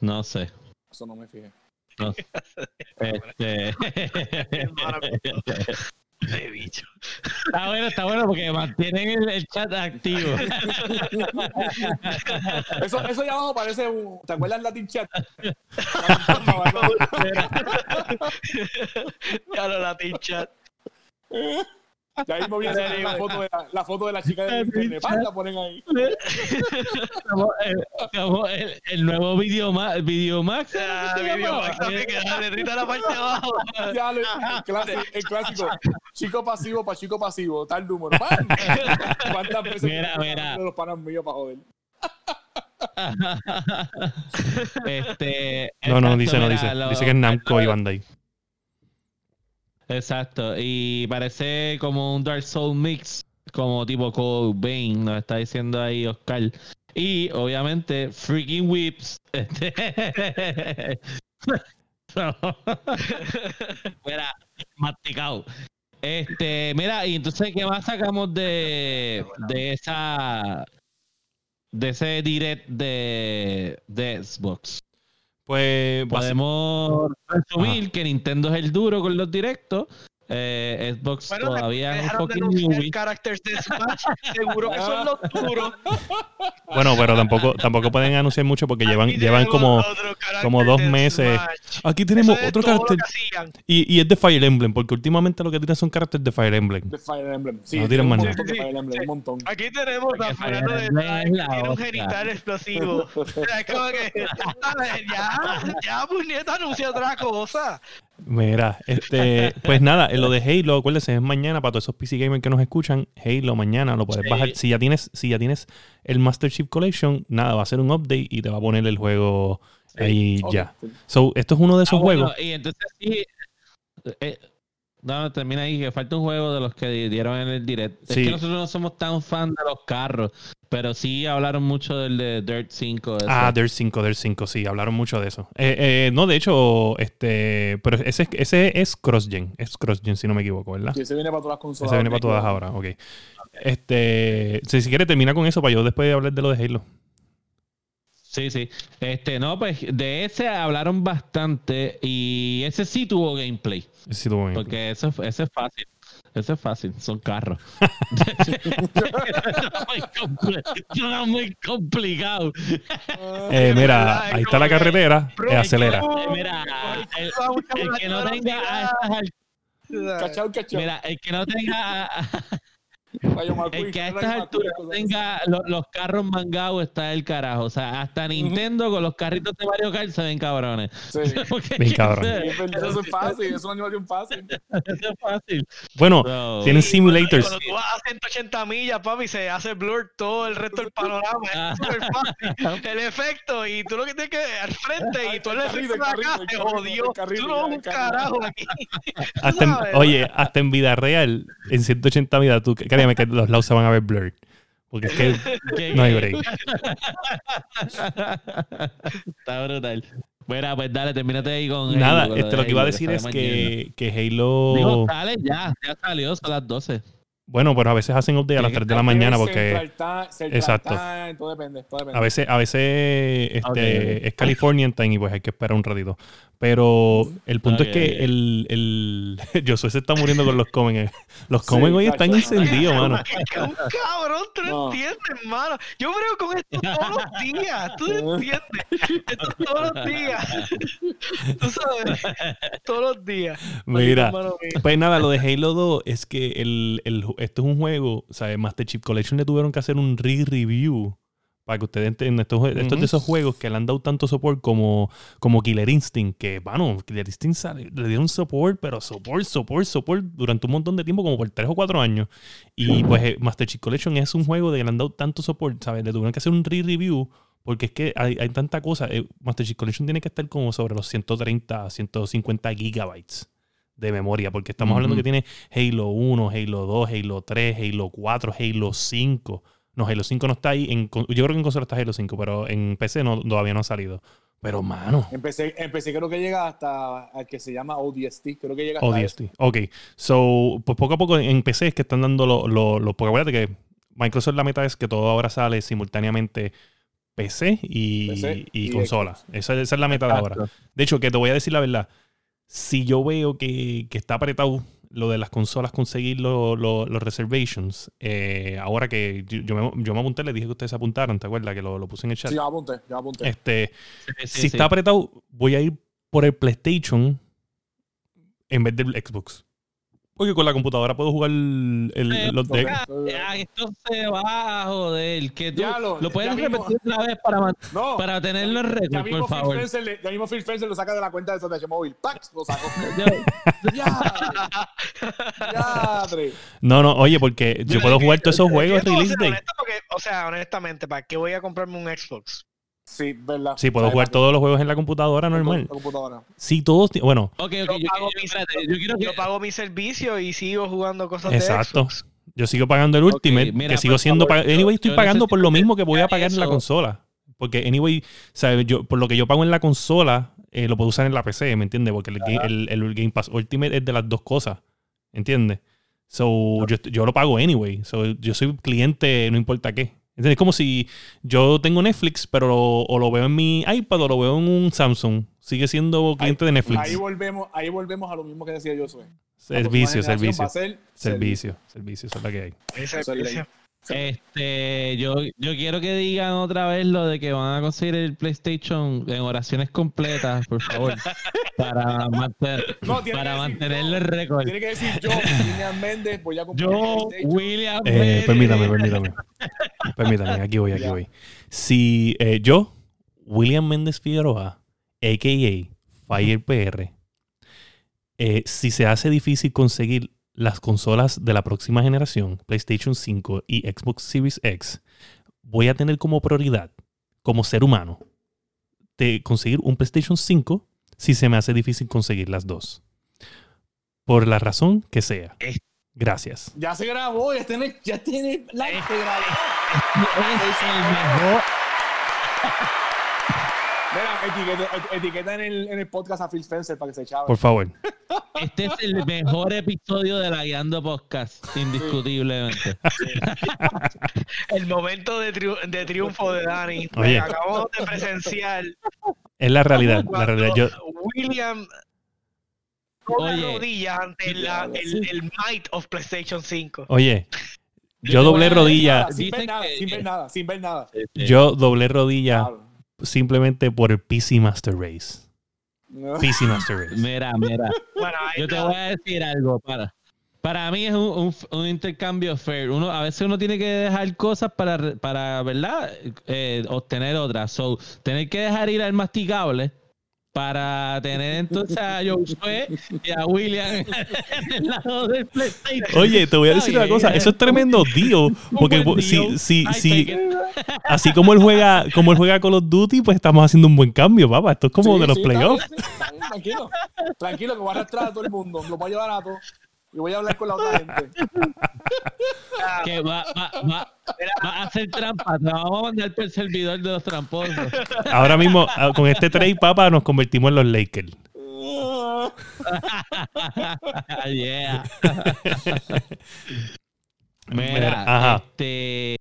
No sé. Eso no me fijé. Este... Qué bicho. Está bueno, está bueno porque mantienen el, el chat activo. Eso, eso ya abajo parece un. ¿Te acuerdas Latin Chat? ya lo la chat. Ya mismo viene la foto de la, la foto de la chica de. ¡Pam! La ponen ahí. Como el, como el, el nuevo ¿cómo se video? Max también, que la letrita de la parte de abajo. Ya, lo- el, clásico, el clásico. Chico pasivo para chico pasivo. Tal número. ¡Pam! ¿Cuántas veces Mira, me mira. de los panas míos para joder? este, No, no, dice, no dice. lo- Dice que es Namco y Bandai. Exacto, y parece como un Dark Soul mix, como tipo Code Bane, nos está diciendo ahí Oscar. Y obviamente, freaking whips. Mira, masticado. Este, mira, y entonces, ¿qué más sacamos de, de esa de ese direct de, de Xbox? Pues, Podemos resumir que Nintendo es el duro con los directos, eh, Xbox Bueno, todavía es un anunciar newbie. characters de Smash. Seguro que son los duros. Bueno, pero tampoco, tampoco pueden anunciar mucho porque llevan, Aquí llevan como, como dos meses. Smash. Aquí tenemos es otro carácter. Y, y es de Fire Emblem, porque últimamente lo que tiran son caracteres de Fire Emblem. De Fire Emblem. Sí, No tiran más nada. Aquí tenemos a Porque Fernando de tiene un genital explosivo. O sea, es como que, a ver, ya, ya, puñeta, anuncia otra cosa. Mira, este, pues nada, en lo de Halo, acuérdense, es mañana para todos esos PC gamers que nos escuchan. Halo mañana lo puedes Sí. bajar. Si ya tienes, si ya tienes el Master Chief Collection, nada, va a ser un update y te va a poner el juego ahí ya. So, esto es uno de esos Ah, bueno, juegos. y entonces sí. eh, no, termina ahí, que falta un juego de los que dieron en el direct. Sí. Es que nosotros no somos tan fan de los carros, pero sí hablaron mucho del de Dirt 5. eso. Ah, Dirt 5, Dirt 5, sí, hablaron mucho de eso. Eh, eh, no, de hecho, este, pero ese, ese es CrossGen, es CrossGen si no me equivoco, ¿verdad? Sí, ese viene para todas las consolas. Ese viene para todas ahora, ok. Este, si, si quieres termina con eso para yo después de hablar de lo de Halo. Sí, sí. Este, no, pues de ese hablaron bastante y ese sí tuvo gameplay. Sí tuvo gameplay. Porque eso, ese es fácil. Ese es fácil, son carros. compl- Suena muy complicado. Eh, mira, ahí está la carretera, eh, acelera. Eh, mira, el, el que no tenga a estas al- Cachao, cachao. mira, el que no tenga a- el que a estas alturas tenga lo- los carros mangados está el carajo. O sea, hasta Nintendo con los carritos de Mario Kart se ven cabrones. Sí. Bien cabrón. Sí, es verdad, Eso es fácil, es una animación fácil. Eso es fácil. Bueno, So, tienen simulators. Cuando tú vas a 180 millas, papi, se hace blur todo el resto del panorama. Ah. Es súper fácil. El efecto, y tú lo que tienes que al frente, y tú el El efecto carril, de acá, te jodió. Tú no un carajo aquí. Hasta en- oye, hasta en vida real, en 180 vidas, tú créeme que los lados se van a ver blurred. Porque es que no hay break. Está brutal. Bueno, pues dale, termínate ahí con. Nada, Halo, este, lo que iba a decir es que, que Halo. Digo, sale ya, ya salió, son las 12. Bueno, pero a veces hacen update a las 3 de la mañana porque. Exacto. Todo depende, todo depende. A veces, a veces este, Ok. es Californian time y pues hay que esperar un ratito. Pero el punto es que el, el Josué se está muriendo con los comen. Los Sí, comen hoy están cacho. encendidos, mano. Un cabrón, tú no, entiendes, hermano. Yo creo con esto todos los días. Tú entiendes. Esto todos los días. Tú sabes. Todos los días. Mira, pues nada, lo de Halo 2 es que el, el, esto es un juego, ¿sabes? Master Chief Collection le tuvieron que hacer un re-review para que ustedes entiendan. Estos, estos de esos juegos que le han dado tanto support como, como Killer Instinct, que, bueno, Killer Instinct sale- le dieron support, pero support, support, support durante un montón de tiempo, como por 3 o 4 años. Y pues eh, Master Chief Collection es un juego de que le han dado tanto support, ¿sabes? Le tuvieron que hacer un re-review. Porque es que hay, hay tanta cosa. eh, Master Chief Collection tiene que estar como sobre los 130, 150 gigabytes de memoria. Porque estamos hablando que tiene Halo 1, Halo 2, Halo 3, Halo 4, Halo 5. No, Halo 5 no está ahí. En, yo creo que en consola está Halo 5, pero en PC no, todavía no ha salido. Pero, mano. Empecé, empecé, creo que llega hasta al que se llama ODST. Creo que llega hasta ODST. Ok. So, pues poco a poco en PC es que están dando los. Lo, lo- porque acuérdate que Microsoft la meta es que todo ahora sale simultáneamente PC y, PC y y consola. Esa, esa es la meta de ahora. De hecho, que te voy a decir la verdad. Si yo veo que, que está apretado lo de las consolas conseguir lo- lo- los reservations, eh, ahora que yo, yo me, yo me apunté, le dije que ustedes se apuntaron, ¿te acuerdas? Que lo, lo puse en el chat. Sí, ya apunté, ya apunté. este, Sí, sí, si sí. está apretado, voy a ir por el PlayStation en vez del Xbox. Porque con la computadora puedo jugar el- Eh, los de... Ah, ah, esto se va a joder. Que tú Ya lo- lo, puedes ya mismo- repetir otra vez para, no, para tenerlo en ya récord, mismo, por Phil favor. Spencer le- ya mismo Phil Spencer lo saca de la cuenta de estrategia móvil. ¡Pax! Lo sacó. ¡Ya! ¡Ya! No, no, oye, porque yo puedo jugar todos esos juegos release day. porque, o sea, honestamente, ¿para qué voy a comprarme un Xbox? Sí, verdad. Sí, puedo jugar todos los juegos en la computadora normal. la computadora. Sí, todos... Bueno, Yo pago yo- mi- espérate, yo quiero que... Yo pago mi servicio y sigo jugando cosas de Exacto. Yo sigo pagando el Ultimate, mira, que sigo siendo... favor, Anyway, yo- estoy yo pagando por lo mismo que voy a pagar en la consola. Porque, anyway, ¿sabes? Yo, por lo que yo pago en la consola, eh, lo puedo usar en la PC, ¿me entiendes? Porque el, el Game Pass Ultimate es de las dos cosas, ¿entiendes? So, yo, yo lo pago anyway. So, yo soy cliente, no importa qué. ¿Entiendes? Es como si yo tengo Netflix, pero lo- o lo veo en mi iPad o lo veo en un Samsung. Sigue siendo cliente de Netflix. Ahí volvemos, ahí volvemos a lo mismo que decía yo. Servicio, servicio. va a ser Servicio, servicio, eso es lo que hay. Ese. Este, yo, yo quiero que digan otra vez lo de que van a conseguir el PlayStation en oraciones completas, por favor, para, No, tiene para que decir mantener yo. el récord. Tiene que decir yo, William Méndez, voy a comprar Yo, PlayStation. William. Eh, permítame, permítame. Permítame, aquí voy, aquí voy. Si eh, yo, William Méndez Figueroa, a.k.a. Fire PR, eh, si se hace difícil conseguir las consolas de la próxima generación, PlayStation 5 y Xbox Series X, voy a tener como prioridad, como ser humano, de conseguir un PlayStation 5 si se me hace difícil conseguir las dos. Por la razón que sea. Es- Gracias. Ya se grabó, ya tiene, ya tiene la Eh, se grabó. Es el mejor. Mira, etiqueta, etiqueta en, el, en el podcast a Phil Spencer para que se echaba. Por favor. Este es el mejor episodio de la Guiando Podcast, indiscutiblemente. El momento de, triu- de triunfo de Dani. Oye. Acabamos de presenciar Es la realidad. La realidad. Yo, William Oye. rodillas ante la- el, el might of PlayStation 5. oye, Yo doblé rodilla. Sin ver nada, sin ver nada, sin ver nada. Yo doblé rodilla Claro. Simplemente por el PC Master Race. No. PC Master Race. Mira, mira. Bueno, Yo te voy a decir algo, para. Para mí es un, un- un intercambio fair. Uno, a veces uno tiene que dejar cosas para, para ¿verdad? Eh, obtener otras. So, tener que dejar ir al masticable para tener entonces a Josué y a William en el lado del PlayStation. Oye, te voy a decir una cosa. Eso es tremendo tío. Porque si, si, si, así como él juega, como él juega Call of Duty, pues estamos haciendo un buen cambio, papá. Esto es como Sí, de los sí, playoffs. Tranquilo, tranquilo, que voy a arrastrar a todo el mundo. Lo voy a llevar a todos. Y voy a hablar con la otra gente. Que va, va, va, va a hacer trampa. Te vamos a mandar por el servidor de los tramposos. Ahora mismo, ah, con este trade, papá, nos convertimos en los Lakers. yeah. Mira, ajá. este,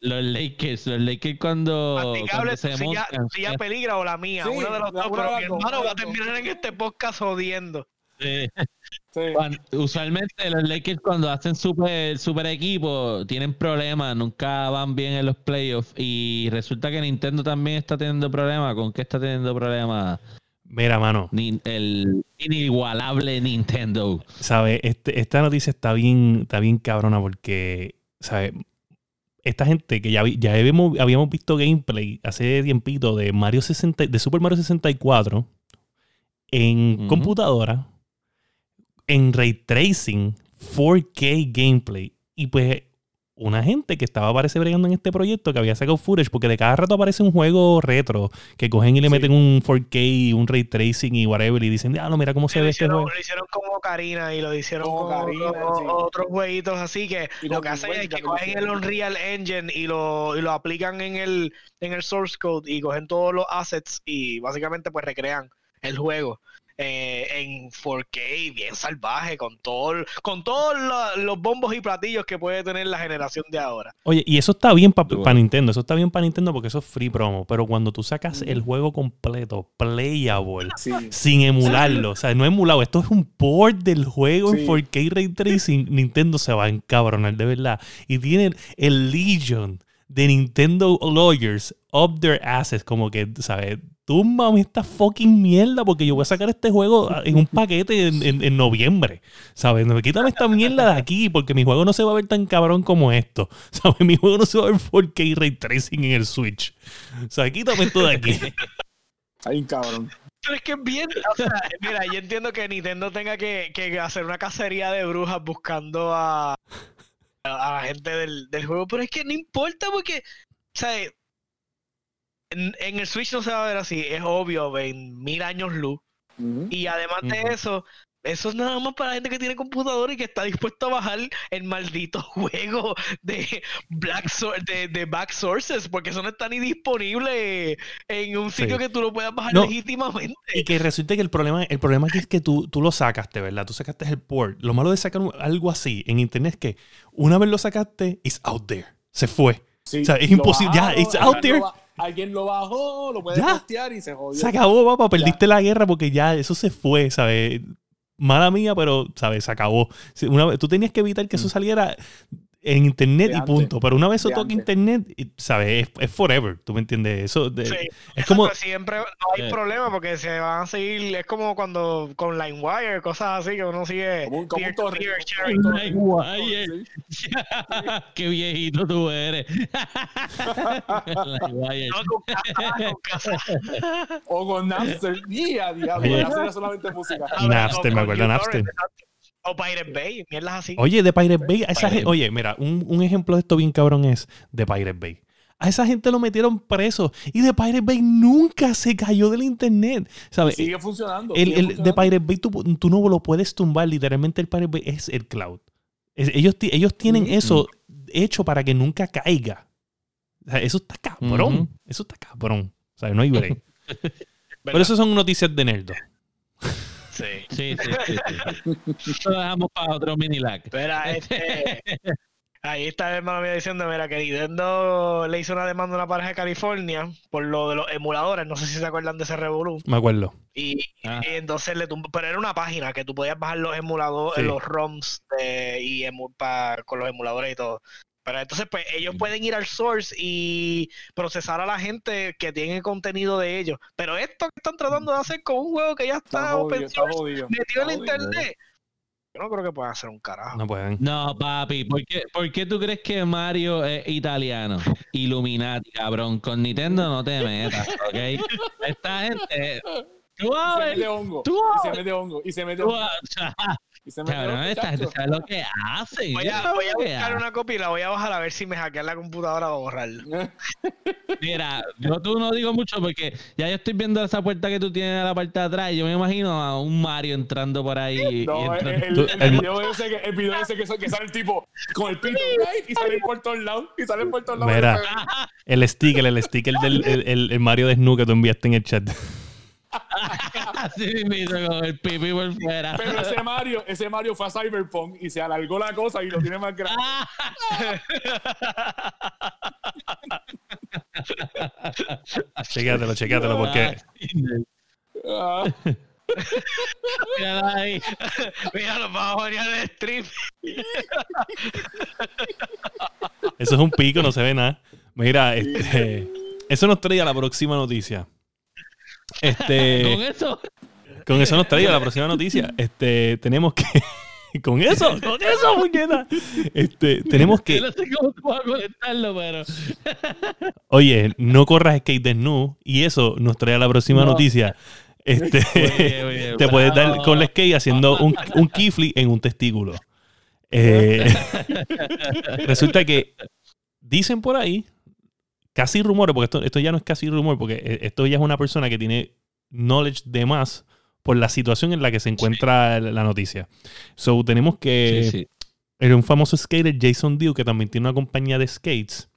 los Lakers, los Lakers cuando, cuando se si ya, montan, si ya peligra o la mía, Sí, uno de los dos, pero mi hermano va a terminar en este podcast jodiendo. Sí. cuando- usualmente los Lakers cuando hacen super, super equipo tienen problemas, nunca van bien en los playoffs y resulta que Nintendo también está teniendo problemas. ¿Con qué está teniendo problemas? Mira, mano. Ni- el inigualable Nintendo. ¿Sabes? Este, esta noticia está bien, está bien cabrona porque, ¿sabes? Esta gente que ya, vi- ya habíamos, habíamos visto gameplay hace tiempito de Mario 60, de Super Mario 64 en Ujú. computadora, en ray tracing, 4K gameplay. Y pues una gente que estaba parece bregando en este proyecto que había sacado footage porque de cada rato aparece un juego retro que cogen y le Sí. meten un 4K, un ray tracing y whatever y dicen, ah, no, mira cómo se lo, ve este hicieron, juego. lo hicieron como Karina y lo hicieron Como como Karina, otro- sí. otros jueguitos así que Y lo que hacen es que cogen el. Unreal Engine y lo, y lo aplican en el, en el source code y cogen todos los assets y básicamente pues recrean el juego eh, en 4K bien salvaje con todo con todos lo- los bombos y platillos que puede tener la generación de ahora. Oye, y eso está bien para Bueno. Nintendo, eso está bien para Nintendo porque eso es free promo, pero cuando tú sacas el juego completo, playable, Sí. sin emularlo, o sea, no emulado, esto es un port del juego en Sí. 4K Ray Tracing, Nintendo se va a encabronar de verdad. Y tienen el Legion de Nintendo Lawyers up their asses, como que, ¿sabes? Túmbame esta fucking mierda porque yo voy a sacar este juego en un paquete en, en- en noviembre, ¿sabes? No, Quítame esta mierda de aquí porque mi juego no se va a ver tan cabrón como esto, ¿sabes? Mi juego no se va a ver 4K Ray Tracing en el Switch. O sea, quítame esto de aquí. Hay un cabrón. Pero es que es bien, o sea, mira, yo entiendo que Nintendo tenga que, que hacer una cacería de brujas buscando a, a la gente del, del juego, pero es que no importa porque, o sea, en, en el Switch no se va a ver así, es obvio, en mil años luz. Y además de eso, eso es nada más para la gente que tiene computador y que está dispuesto a bajar el maldito juego de Black de, de Back Sources, porque eso no está ni disponible en un sitio Sí. que tú lo puedas bajar No. legítimamente. Y que resulte que el problema, el problema aquí es que tú, tú lo sacaste, ¿verdad? Tú sacaste el port. Lo malo de sacar algo así en internet es que una vez lo sacaste, it's out there. Se fue. Sí, O sea, es imposible. Ya, it's out there. Alguien lo bajó, lo puede Ya. postear y se jodió. Se acabó, papá. Perdiste la guerra porque ya eso se fue, ¿sabes? mala mía, pero, ¿sabes? Se acabó. Una tú tenías que evitar que eso saliera en internet De y antes. punto. Pero una vez eso toca internet, y, ¿sabes? Es, es forever. ¿Tú me entiendes? Eso de- Sí, es como... siempre no hay problema porque se van a seguir, es como cuando con LimeWire, cosas así que uno sigue Como un, como torre. torre. Sí. Qué viejito tú eres. Casa. O con Napster. Día, diablo. Napster era solamente música. Napster, me acuerdo Napster. O Pirate Bay, mierdas así. Oye, de Pirate Bay, a esa Pirate gente- oye, mira, un, un ejemplo de esto bien cabrón es de Pirate Bay. A esa gente lo metieron preso y de Pirate Bay nunca se cayó del internet. ¿Sabes? Sigue funcionando. El, sigue el de. Pirate Bay tú, tú no lo puedes tumbar. Literalmente el Pirate Bay es el cloud. Es- ellos, ellos tienen Ujú. eso hecho para que nunca caiga. O sea, eso está cabrón. Ujú. Eso está cabrón. O sea, no hay break. Pero eso son noticias de nerdo. Sí. Sí, sí, sí. sí. Esto lo dejamos para otro mini lag. Espera, este. Ahí está el hermano mío diciendo, mira, que Nintendo le hizo una demanda a una pareja de California por lo de los emuladores, no sé si se acuerdan de ese revolú. Me acuerdo. Y, Ah. y entonces le tumbó, pero era una página que tú podías bajar los emuladores, Sí. los ROMs de- y emu- pa- con los emuladores y todo. Pero entonces, pues ellos pueden ir al source y procesar a la gente que tiene contenido de ellos. Pero esto que están tratando de hacer con un juego que ya Está está jodido, open está jodido. metido en internet, yo no creo que puedan hacer un carajo. No pueden. No, papi, ¿por qué, por qué tú crees que Mario es italiano? Illuminati, cabrón. Con Nintendo no te metas, ¿ok? Esta gente. Tú Y se mete hongo. tú Y se mete hongo. Y se mete tú hongo. Y se mete Cabrón, esta gente sabe lo que hace. Voy a, voy a buscar una copia y la voy a bajar a ver si me hackean la computadora o borrarla. Mira, yo tú no digo mucho porque ya yo estoy viendo esa puerta que tú tienes a la parte de atrás y yo me imagino a un Mario entrando por ahí. y No, el, entrando- el, Tú- el el- video ese que, el video ese que, que sale el tipo con el pito y sale por todos lados. Y sale por todos lados. Mira. El sticker, el sticker del el, el- el Mario de Snook que tú enviaste en el chat. Así mismo, con el pipí por fuera. Pero ese Mario, ese Mario fue a Cyberpunk y se alargó la cosa y lo tiene más grande. Chequéatelo, chequéatelo, porque Ah, Míralo ahí. Mira, nos vamos a de stream. eso es un pico, no se ve nada. Mira, este, eso nos trae a la próxima noticia. Con Este, eso. con eso nos trae la próxima noticia. Este, tenemos que. Con eso, con eso, puñeta. Este, tenemos que. no sé cómo tú vas a conectarlo, pero. Oye, no corras skate desnudo. Y eso nos trae a la próxima No. noticia. Este, Oye, oye, te puedes dar con la skate haciendo un, un keyflip en un testículo. Eh, resulta que dicen por ahí, casi rumores, porque esto, esto ya no es casi rumor, porque eh, esto ya es una persona que tiene knowledge de más por la situación en la que se encuentra la noticia. So, tenemos que Sí, sí. era un famoso skater, Jason Dew, que también tiene una compañía de skates.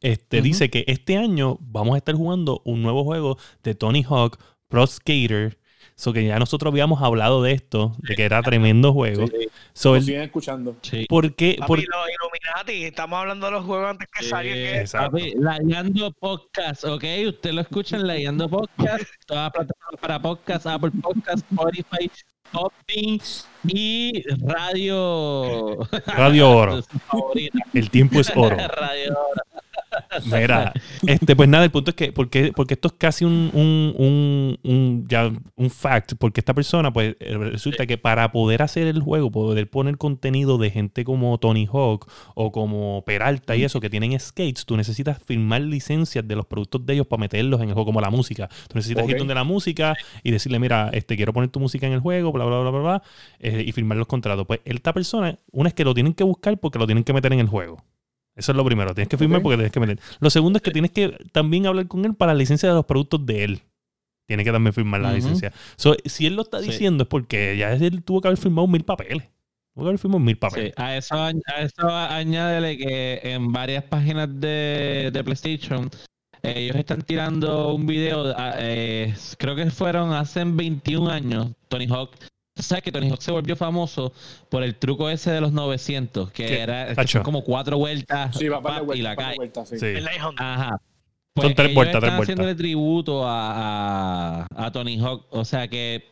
Este dice que este año vamos a estar jugando un nuevo juego de Tony Hawk Pro Skater. So que ya nosotros habíamos hablado de esto, de que era tremendo juego. Sí. So, él- siguen escuchando. Sí. ¿Por qué? Papi, Por- los Illuminati, estamos hablando de los juegos antes que Sí. Papi, Layando Podcast, ¿ok? Usted lo escucha en Layando Podcast, todas las plataformas para podcast, Apple Podcast, Spotify, Podbean y Radio... Radio Oro. El tiempo es oro. Radio Oro. Mira, este, pues nada, el punto es que, porque, porque esto es casi un, un, un, un- ya, un fact, porque esta persona, pues eh, resulta que para poder hacer el juego, poder poner contenido de gente como Tony Hawk o como Peralta y eso, que tienen skates, tú necesitas firmar licencias de los productos de ellos para meterlos en el juego, como la música. Tú necesitas ir donde la música y decirle, mira, este, quiero poner tu música en el juego, bla, bla, bla, bla, bla, eh, y firmar los contratos. Pues esta persona, una es que lo tienen que buscar porque lo tienen que meter en el juego. Eso es lo primero. Tienes que firmar Ok. porque tienes que meter. Lo segundo es que tienes que también hablar con él para la licencia de los productos de él. Tiene que también firmar la licencia. So, si él lo está Sí. diciendo es porque ya él tuvo que haber firmado mil papeles. Tuvo que haber firmado mil papeles. Sí, a eso, a eso añádele que en varias páginas de, de PlayStation ellos están tirando un video, ah, eh, creo que fueron hace 21 años, Tony Hawk. ¿Sabes que Tony Hawk se volvió famoso por el truco ese de los 900? Que ¿Qué? era que son como cuatro vueltas Sí, va y la cae. vuelta, sí. Sí. Ajá. Son tres vueltas, tres están vueltas. haciéndole tributo a, a, a Tony Hawk. O sea que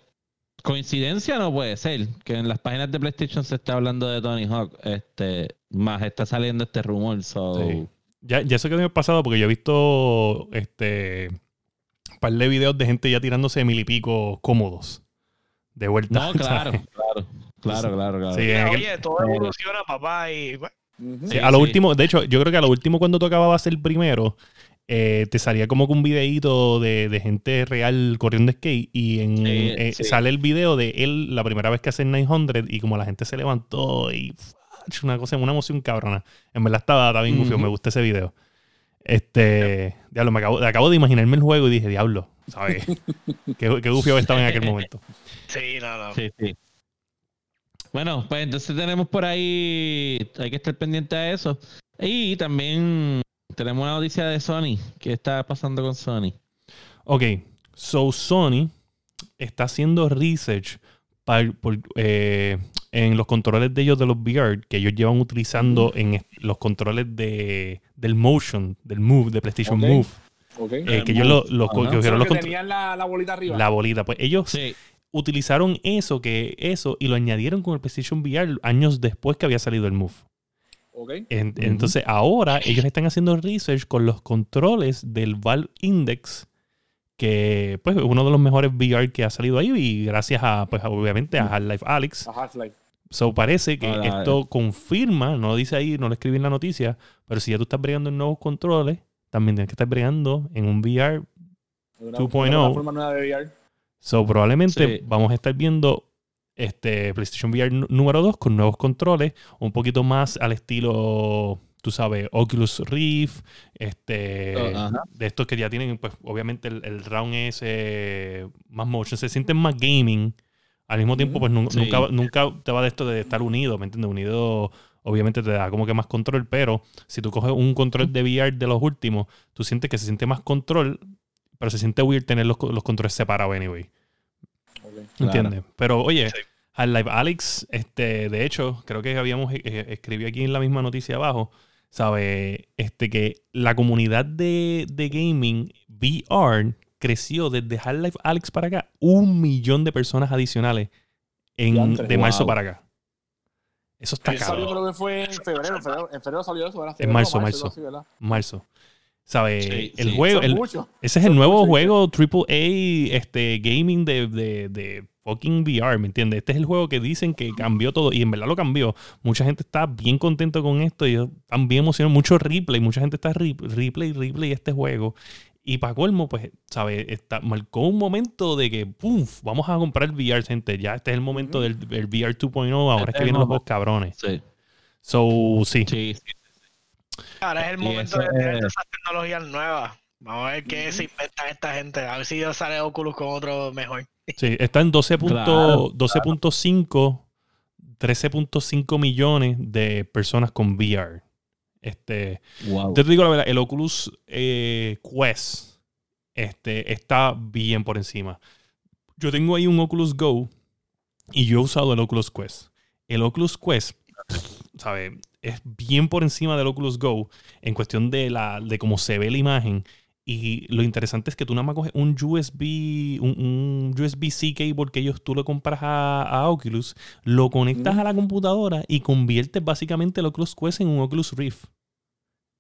coincidencia no puede ser que en las páginas de PlayStation se está hablando de Tony Hawk, este, más está saliendo este rumor. So, Sí. Ya, ya eso que me ha pasado porque yo he visto este un par de videos de gente ya tirándose mil y pico cómodos. De vuelta. No, claro, ¿sabes? claro, claro, claro, claro. Sí, Oye, todo evoluciona, papá, y bueno, Ujú. Sí, Sí, a lo sí. último, de hecho, yo creo que a lo último cuando tú acababas el primero, eh, te salía como que un videíto de, de gente real corriendo skate y en, Sí, eh, sí. sale el video de él la primera vez que hace el 900 y como la gente se levantó y una cosa, una emoción cabrona. En verdad estaba, estaba bien gufio, Ujú. me gusta ese video. Este, diablo, me acabo, acabo de imaginarme el juego y dije, diablo, ¿sabes? qué, qué gufio estaba en aquel momento. sí, no, no. Sí, sí. Bueno, pues entonces tenemos por ahí, hay que estar pendiente a eso. Y también tenemos una noticia de Sony. ¿Qué está pasando con Sony? Ok, so Sony está haciendo research par- por, eh, en los controles de ellos de los VR que ellos llevan utilizando en los controles de, del motion, del move, de PlayStation. Move. Ok. eh, que ellos lo, que cogieron los los que tenían la, la bolita arriba. la bolita. Pues ellos Sí. utilizaron eso, que eso, y lo añadieron con el PlayStation VR años después que había salido el Move. Ok. En- Entonces ahora ellos están haciendo research con los controles del Valve Index, que pues es uno de los mejores VR que ha salido ahí y gracias a, pues obviamente a Half-Life Alyx. A Half-Life. So parece que Hola, esto confirma, no lo dice ahí, no lo escribí en la noticia, pero si ya tú estás bregando en nuevos controles, también tienes que estar bregando en un VR. Una, 2.0. una plataforma nueva de VR. So probablemente Sí. vamos a estar viendo este PlayStation VR número 2 con nuevos controles, un poquito más al estilo, tú sabes, Oculus Rift, este, Oh, de estos que ya tienen, pues obviamente el, el round ese más motion, se sienten más gaming. Al mismo tiempo, pues Sí. nunca, nunca te va de esto de estar unido, ¿me entiendes? Unido, obviamente te da como que más control, pero si tú coges un control de VR de los últimos, tú sientes que se siente más control, pero se siente weird tener los, los controles separados anyway. Ok. ¿Entiendes? Pero oye, Sí. Half-Life Alex, este, de hecho, creo que habíamos eh, eh, escribió aquí en la misma noticia abajo, sabe, este que la comunidad de, de gaming VR creció desde Half-Life Alex para acá un millón de personas adicionales en, Diantre, de marzo wow. para acá. Eso está Eso salió, cabrón. creo que fue en febrero. En febrero, en febrero salió eso, ¿verdad? En marzo, marzo. Marzo. ¿Sabe? Sí, el sí. juego, el- ese es el nuevo juego AAA este, gaming de, de, de fucking VR, ¿me entiendes? Este es el juego que dicen que cambió todo y en verdad lo cambió. Mucha gente está bien contento con esto y están bien emocionados. Mucho replay, mucha gente está re- replay, replay este juego. Y para colmo, pues, ¿sabes? Está, marcó un momento de que, ¡pum! Vamos a comprar VR, gente. Ya este es el momento del, del VR 2.0. Ahora Este es que el vienen los juegos cabrones. Sí, So, sí. Ahora es el momento de tener es- esas tecnologías nuevas. Vamos a ver qué se inventan esta gente. A ver si sale Oculus con otro mejor. Sí, está en 12 punto- Claro, 12.5, 13.5 millones de personas con VR. Este, Wow. te digo la verdad, el Oculus eh, Quest este, está bien por encima. Yo tengo ahí un Oculus Go y yo he usado el Oculus Quest. El Oculus Quest, ¿sabes? Es bien por encima del Oculus Go en cuestión de, la, de cómo se ve la imagen. Y lo interesante es que tú nada más coges un USB, un, un USB-C cable que ellos tú lo compras a, a Oculus, lo conectas a la computadora y conviertes básicamente el Oculus Quest en un Oculus Rift.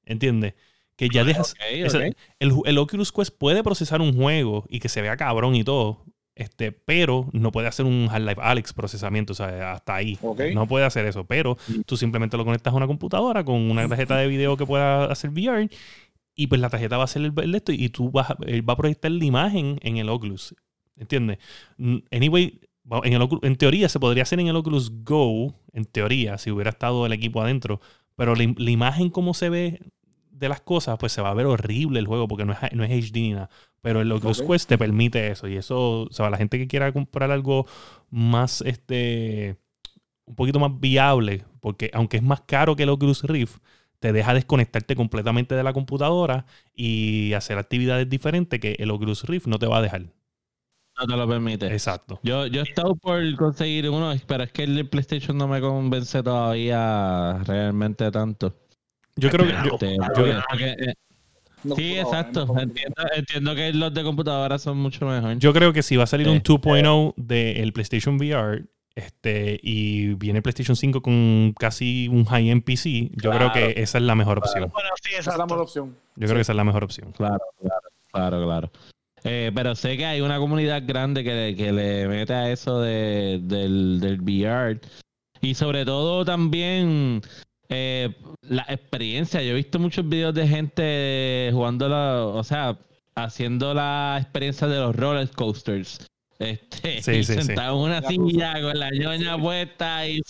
¿Entiendes? Que ya dejas, Ok, esa- ok. el, el Oculus Quest puede procesar un juego y que se vea cabrón y todo, este, pero no puede hacer un Half-Life Alyx procesamiento, o sea, hasta ahí. No puede hacer eso, pero Mm. tú simplemente lo conectas a una computadora con una tarjeta de video que pueda hacer VR y pues la tarjeta va a hacer el, el de esto y tú vas él va a proyectar la imagen en el Oculus. ¿Entiendes? Anyway, en, el en teoría se podría hacer en el Oculus Go, en teoría, si hubiera estado el equipo adentro, pero la, la imagen como se ve de las cosas, pues se va a ver horrible el juego porque no es, no es HD ni nada. Pero el Oculus Ok. Quest te permite eso. Y eso, o sea, la gente que quiera comprar algo más, este, un poquito más viable, porque aunque es más caro que el Oculus Rift, te deja desconectarte completamente de la computadora y hacer actividades diferentes que el Oculus Rift no te va a dejar. No te lo permite. Exacto. Yo, yo he estado por conseguir uno, pero es que el PlayStation no me convence todavía realmente tanto. Yo creo que... yo- Este, yo- porque- porque, eh, No, Sí, exacto. no, Entiendo, entiendo que los de computadora son mucho mejor. Yo creo que si va a salir un Este- 2.0 del PlayStation VR este, y viene PlayStation 5 con casi un high-end PC, yo creo que esa es la mejor opción. Bueno, sí, Esa es la mejor opción. Yo creo que esa es la mejor opción. Claro, claro, claro, claro. Eh, pero sé que hay una comunidad grande que, le- que le mete a eso de, del, del VR. Y sobre todo también eh, la experiencia. Yo he visto muchos videos de gente jugando, la, o sea, haciendo la experiencia de los roller coasters. Este, Sí, y sí, sí. sentado en una La silla con la ñoña puesta y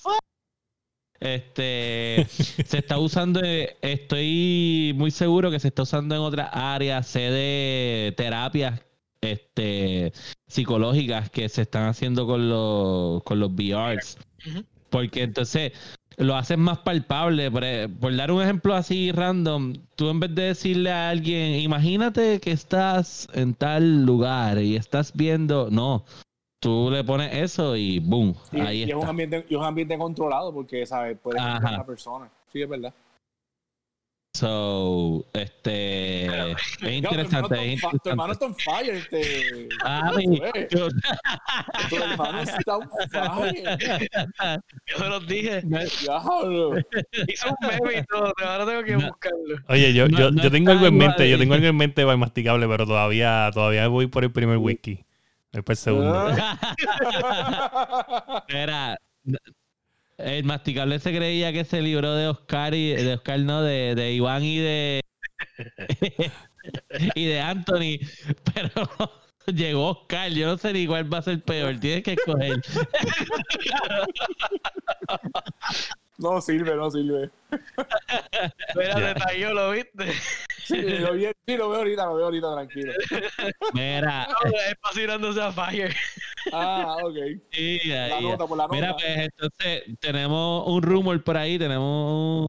este se está usando, estoy muy seguro que se está usando en otras áreas, sé de terapias este, psicológicas que se están haciendo con los, con los VRs. Porque entonces lo haces más palpable. Por, e- por dar un ejemplo así random, tú en vez de decirle a alguien, imagínate que estás en tal lugar y estás viendo, no, tú le pones eso y boom, Y, ahí y es un ambiente, es un ambiente controlado porque, ¿sabes? Puedes a una persona. Sí, es verdad. So, este, es interesante, es tu hermano está on fire, este. Ah, ¿cómo mi- yo- Tu hermano está on fire. Yo se los dije. Diablo. Hice un meme y todo. Ahora tengo que No. buscarlo. Oye, yo, No- yo, no yo tengo algo en mente, yo tengo algo en mente el masticable, pero todavía, todavía voy por el primer whisky. Voy por el segundo. Ah. Era, el masticable se creía que se libró de Oscar y de Oscar no, de, de Iván y de y de Anthony, pero llegó Oscar, yo no sé ni cuál va a ser peor, tienes que escoger. No sirve, no sirve. Mira, Ya. detalló, ¿lo viste? Sí, lo, vi- sí, lo veo ahorita, lo veo ahorita, tranquilo. Mira, No, es pasirándose a Fire. Ah, ok. sí, La ahí, nota, por la nota. mira, pues entonces tenemos un rumor por ahí, tenemos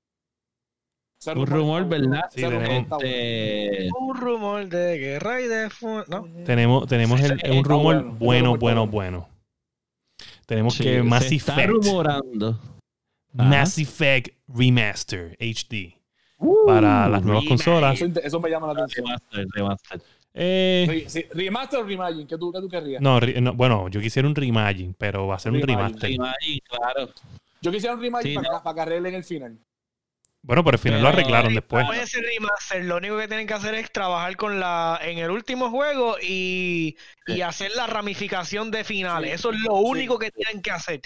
un rumor, ¿verdad? Sí, tenemos- está. Este, Un rumor de guerra y de ¿no? Tenemos, tenemos el- Sí, un está rumor bueno. bueno, bueno, está bueno. Tenemos sí, que se Mass está Effect, rumorando. Ajá. Mass Effect Remaster HD para las nuevas consolas. Eso, eso me llama la atención. Remaster, remaster. Eh, Re- sí, remaster o reimagine, ¿qué tú, qué tú querrías? no, re- no, bueno, yo quisiera un reimagine, pero va a ser un remaster. Claro. Yo quisiera un reimagine Sí, para, no. para que arreglen el final. Bueno, pero al final lo arreglaron después. Puede ser remaster, lo único que tienen que hacer es trabajar con la en el último juego y, y hacer la ramificación de finales. Sí. Eso es lo único que tienen que hacer.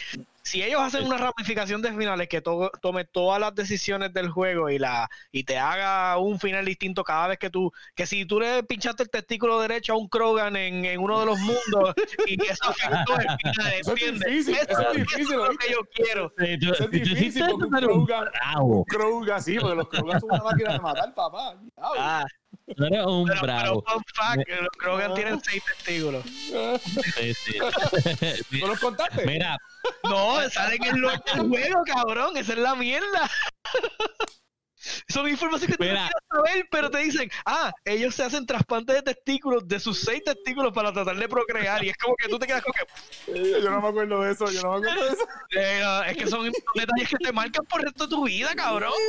Si ellos hacen una ramificación de finales que to- tome todas las decisiones del juego y la y te haga un final distinto cada vez que tú que si tú le pinchaste el testículo derecho a un Krogan en, en uno de los mundos y eso afectó el final, Eso es ¿entiendes? difícil, eso es eso difícil, es lo que yo quiero. Sí, tú- Eso es difícil porque un Krogan-. Un Krogan, sí, porque los Krogan son una máquina de matar, papá. Ah, Tú eres un pero, pero bravo. fun fact, los Krogan tienen seis testículos. Sí, sí. ¿No los contaste? Mira, No, salen en el juego, cabrón. Esa es la mierda. Son información que tú no Mira. quieres saber, pero te dicen, ah, ellos se hacen trasplantes de testículos, de sus seis testículos para tratar de procrear. Y es como que tú te quedas con que, Eh, Yo no me acuerdo de eso, yo no me acuerdo de eso. eh, no, es que son detalles que te marcan por el resto de tu vida, cabrón.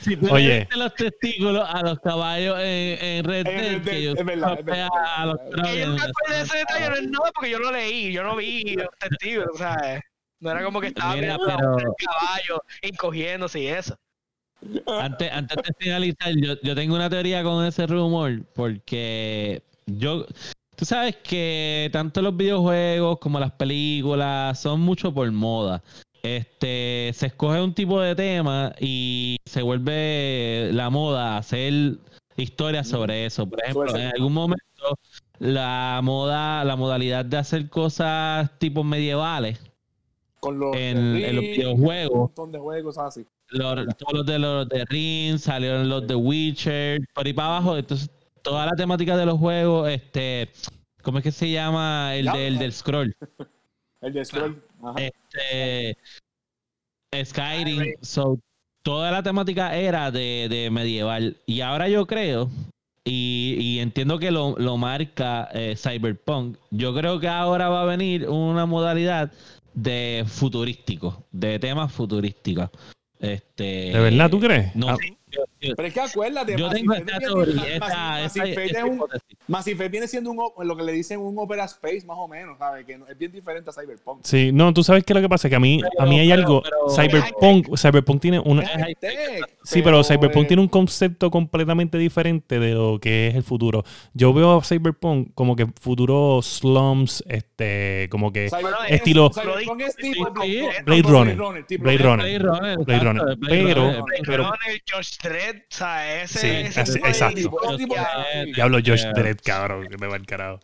si tú Oye. los testículos a los caballos en, en Red Dead, que yo es verdad, es verdad, a los yo no me acuerdo de ese detalle, no es nada porque yo lo leí, yo no vi los testículos, o sea, no era como que estaba Mira, pero- el caballo encogiéndose y eso. Antes, antes de finalizar, yo, yo tengo una teoría con ese rumor, porque yo, tú sabes que tanto los videojuegos como las películas son mucho por moda. Este, se escoge un tipo de tema y se vuelve la moda hacer historias sobre eso. Por ejemplo, en algún momento la moda, la modalidad de hacer cosas tipo medievales Con los, en, de en los Un videojuegos montón de juegos así. los, todos los de los de Ring, salieron los de Witcher, por ahí para abajo, entonces toda la temática de los juegos, este, ¿cómo es que se llama? El Ya, del, del scroll. El de Scroll. Ajá. Este Skyrim. So, toda la temática era de, de medieval. Y ahora yo creo, y, y entiendo que lo, lo marca eh, Cyberpunk, yo creo que ahora va a venir una modalidad de futurístico, de temas futurísticos. Este, ¿De verdad tú crees? No Ah. Pero es que acuérdate, yo tengo esta viene- teoría, Mass- esta, Mass esta- Effect esta es un- hipótesis. Mass Effect viene siendo un, lo que le dicen un Opera Space, más o menos, ¿sabes? Que es bien diferente a Cyberpunk. Sí, no, tú sabes que lo que pasa es que a mí, a mí hay pero- algo. pero- Cyberpunk, Cyberpunk tiene una. Sí, pero Cyberpunk eh, tiene un concepto completamente diferente de lo que es el futuro. Yo veo a Cyberpunk como que futuro slums, este, como que Cyberpunk estilo- Cyberpunk es tipo Blade Runner. Blade Runner. Blade Runner, Blade Runner. Blade Pero- Runner, Blade pero- Dredd, o sea, ese, Sí, ese así- tipo de- exacto. Diablo Josh Dredd, cabrón, que me va el carajo.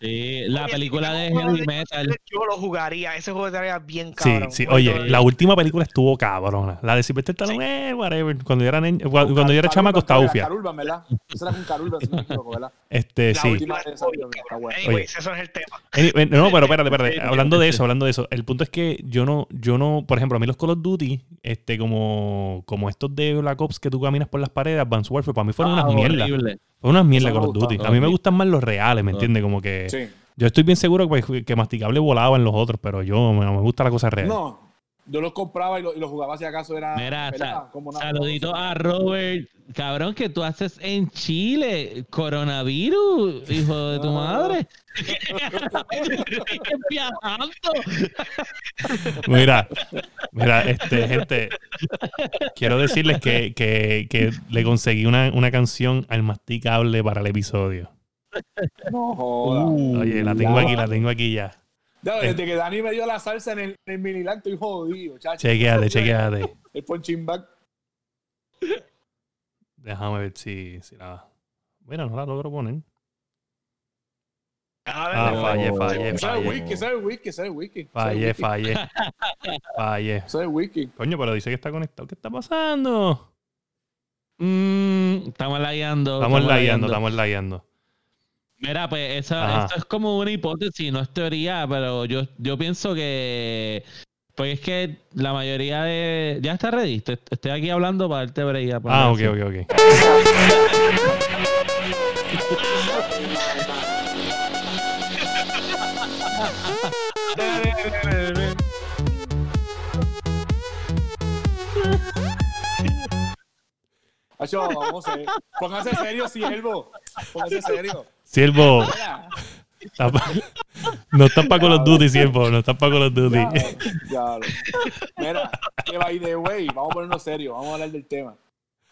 Sí, la Oye, película de Heavy Metal. Yo lo jugaría, ese juego estaría bien Sí, cabrón. sí. Porque- Oye, la última película estuvo cabrona. La de Sylvester Stallone, eh, whatever. Cuando yo era, niño- cuando, cuando yo era chamaco estaba ufia. Carulban, ¿verdad? Eso era con Carulban, si no me equivoco, ¿verdad? Este, la sí. última última de esa, Oye. eso es el tema. No, pero espérate, espérate. Sí, Hablando de sí. eso, hablando de eso. El punto es que yo no, yo no, por ejemplo, a mí los Call of Duty, este, como, como estos de Black Ops que tú caminas por las paredes, Advanced Warfare, para mí fueron Ah, unas mierdas. Fueron unas mierdas Call of Duty. A mí me gustan más los reales, ¿me entiendes? Como que Sí. yo estoy bien seguro que, que Masticable volaba en los otros, pero yo me, me gusta la cosa real. No, yo los compraba y los lo jugaba si acaso era. Como una- saludito a Robert. Cabrón, que tú haces en Chile. Coronavirus, hijo de tu madre. Viajando. Mira, mira, este, gente, quiero decirles que, que, que le conseguí una, una canción al masticable para el episodio. No joda. Uh, Oye, la tengo aquí, la tengo aquí ya. Ya, desde que Dani me dio la salsa en el, en el estoy jodido, chacho. Chequeate, chequeate. El punching bag. Déjame ver si, si la. Mira, no la logro poner. A ver, Ah, no. fallé, fallé, Ese es el fallé. wiki, el wiki, el wiki. ese es el Fallé, wiki. Coño, pero dice que está conectado. ¿Qué está pasando? Mm, estamos lagueando. Estamos lagueando, estamos lagueando. Mira, pues esa, esto es como una hipótesis, no es teoría, pero yo, yo pienso que. Pues es que la mayoría de. Ya está ready. Estoy, estoy aquí hablando para darte break. para Ah, ok, eso. ok, ok. Acho, vamos a ver. Póngase serio, siervo. Póngase serio. Siervo, no estás para Call of Duty, siervo. No estás para Call of Duty. ya, ya. Mira, que by the way, vamos a ponernos serio, vamos a hablar del tema.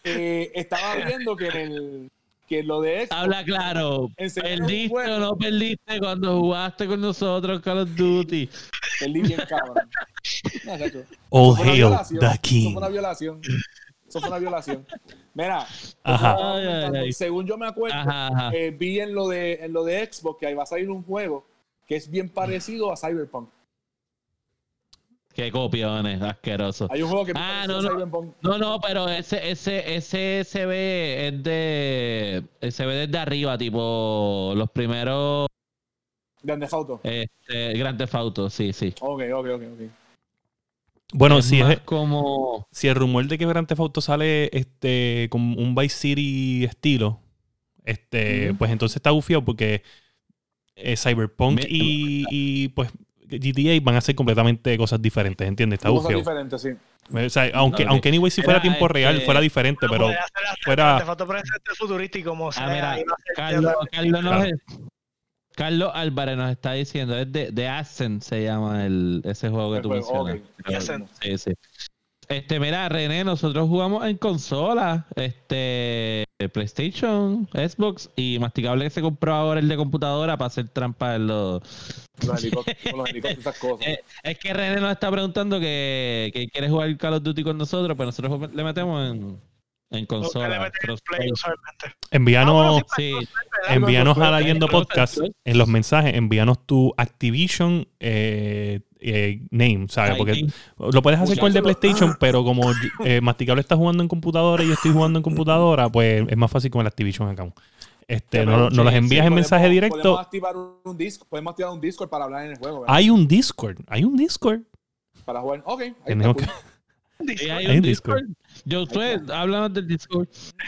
Eh, estaba viendo que en el que lo de Xbox, Habla claro. ¿Perdiste o no perdiste cuando jugaste con nosotros Call of Duty? Perdí bien, cabrón. No. All Eso hail the Eso king. fue una violación. Eso fue una violación. Mira, Ajá. estaba Ay, ay, comentando, ay. según yo me acuerdo, Ajá, ajá. eh, vi en lo, de, en lo de Xbox que ahí va a salir un juego que es bien parecido a Cyberpunk. Qué copiones, asqueroso. Hay un juego que Ah, no, no. Cyberpunk. No, no, pero ese, ese, ese se ve es de. Se ve desde arriba, tipo los primeros Grande Auto. este, Grand Theft Auto, sí, sí. Ok, ok, ok, ok. Bueno, es si es, como. si el rumor de que Grand Theft Auto sale este con un Vice City estilo, este, pues entonces está bufiado porque eh, Cyberpunk Me- y, y, pues GTA van a ser completamente cosas diferentes, ¿entiendes? Está Cosas bufiado. diferentes, sí. O sea, aunque, aunque anyway si fuera Era, tiempo real, este, fuera diferente, no pero hacer fuera- Te faltó presente futurístico como Ah, sea, mira, y va a ser Carlos, de- Carlos, nos-. Carlos Álvarez nos está diciendo, es de, de Ascent se llama el, ese juego que El tú juego, mencionas. Sí, sí. Este, mira, René, nosotros jugamos en consola, este, PlayStation, Xbox y Masticable que se compró ahora el de computadora para hacer trampa en los... Los helicópteros, los helicópteros, esas cosas. Eh, es que René nos está preguntando que, que quiere jugar Call of Duty con nosotros, pero nosotros le metemos en, en consola. envíanos, Ah, Sí, envíanos no, no, a la Yendo Podcast en los mensajes, envíanos tu Activision eh, eh, name, ¿sabes? Porque. Lo puedes hacer con el de PlayStation, pero como eh, Masticable está jugando en computadora y yo estoy jugando en computadora, pues es más fácil con el Activision account. Este, no, no sí, los sí, envías en Podemos- mensaje directo. Podemos activar un Discord, podemos activar un Discord para hablar en el juego, ¿verdad? Hay un Discord, hay un Discord. Para jugar. Ok, ahí Tenemos que- hay un Discord. Yo sé, háblanos del Discord.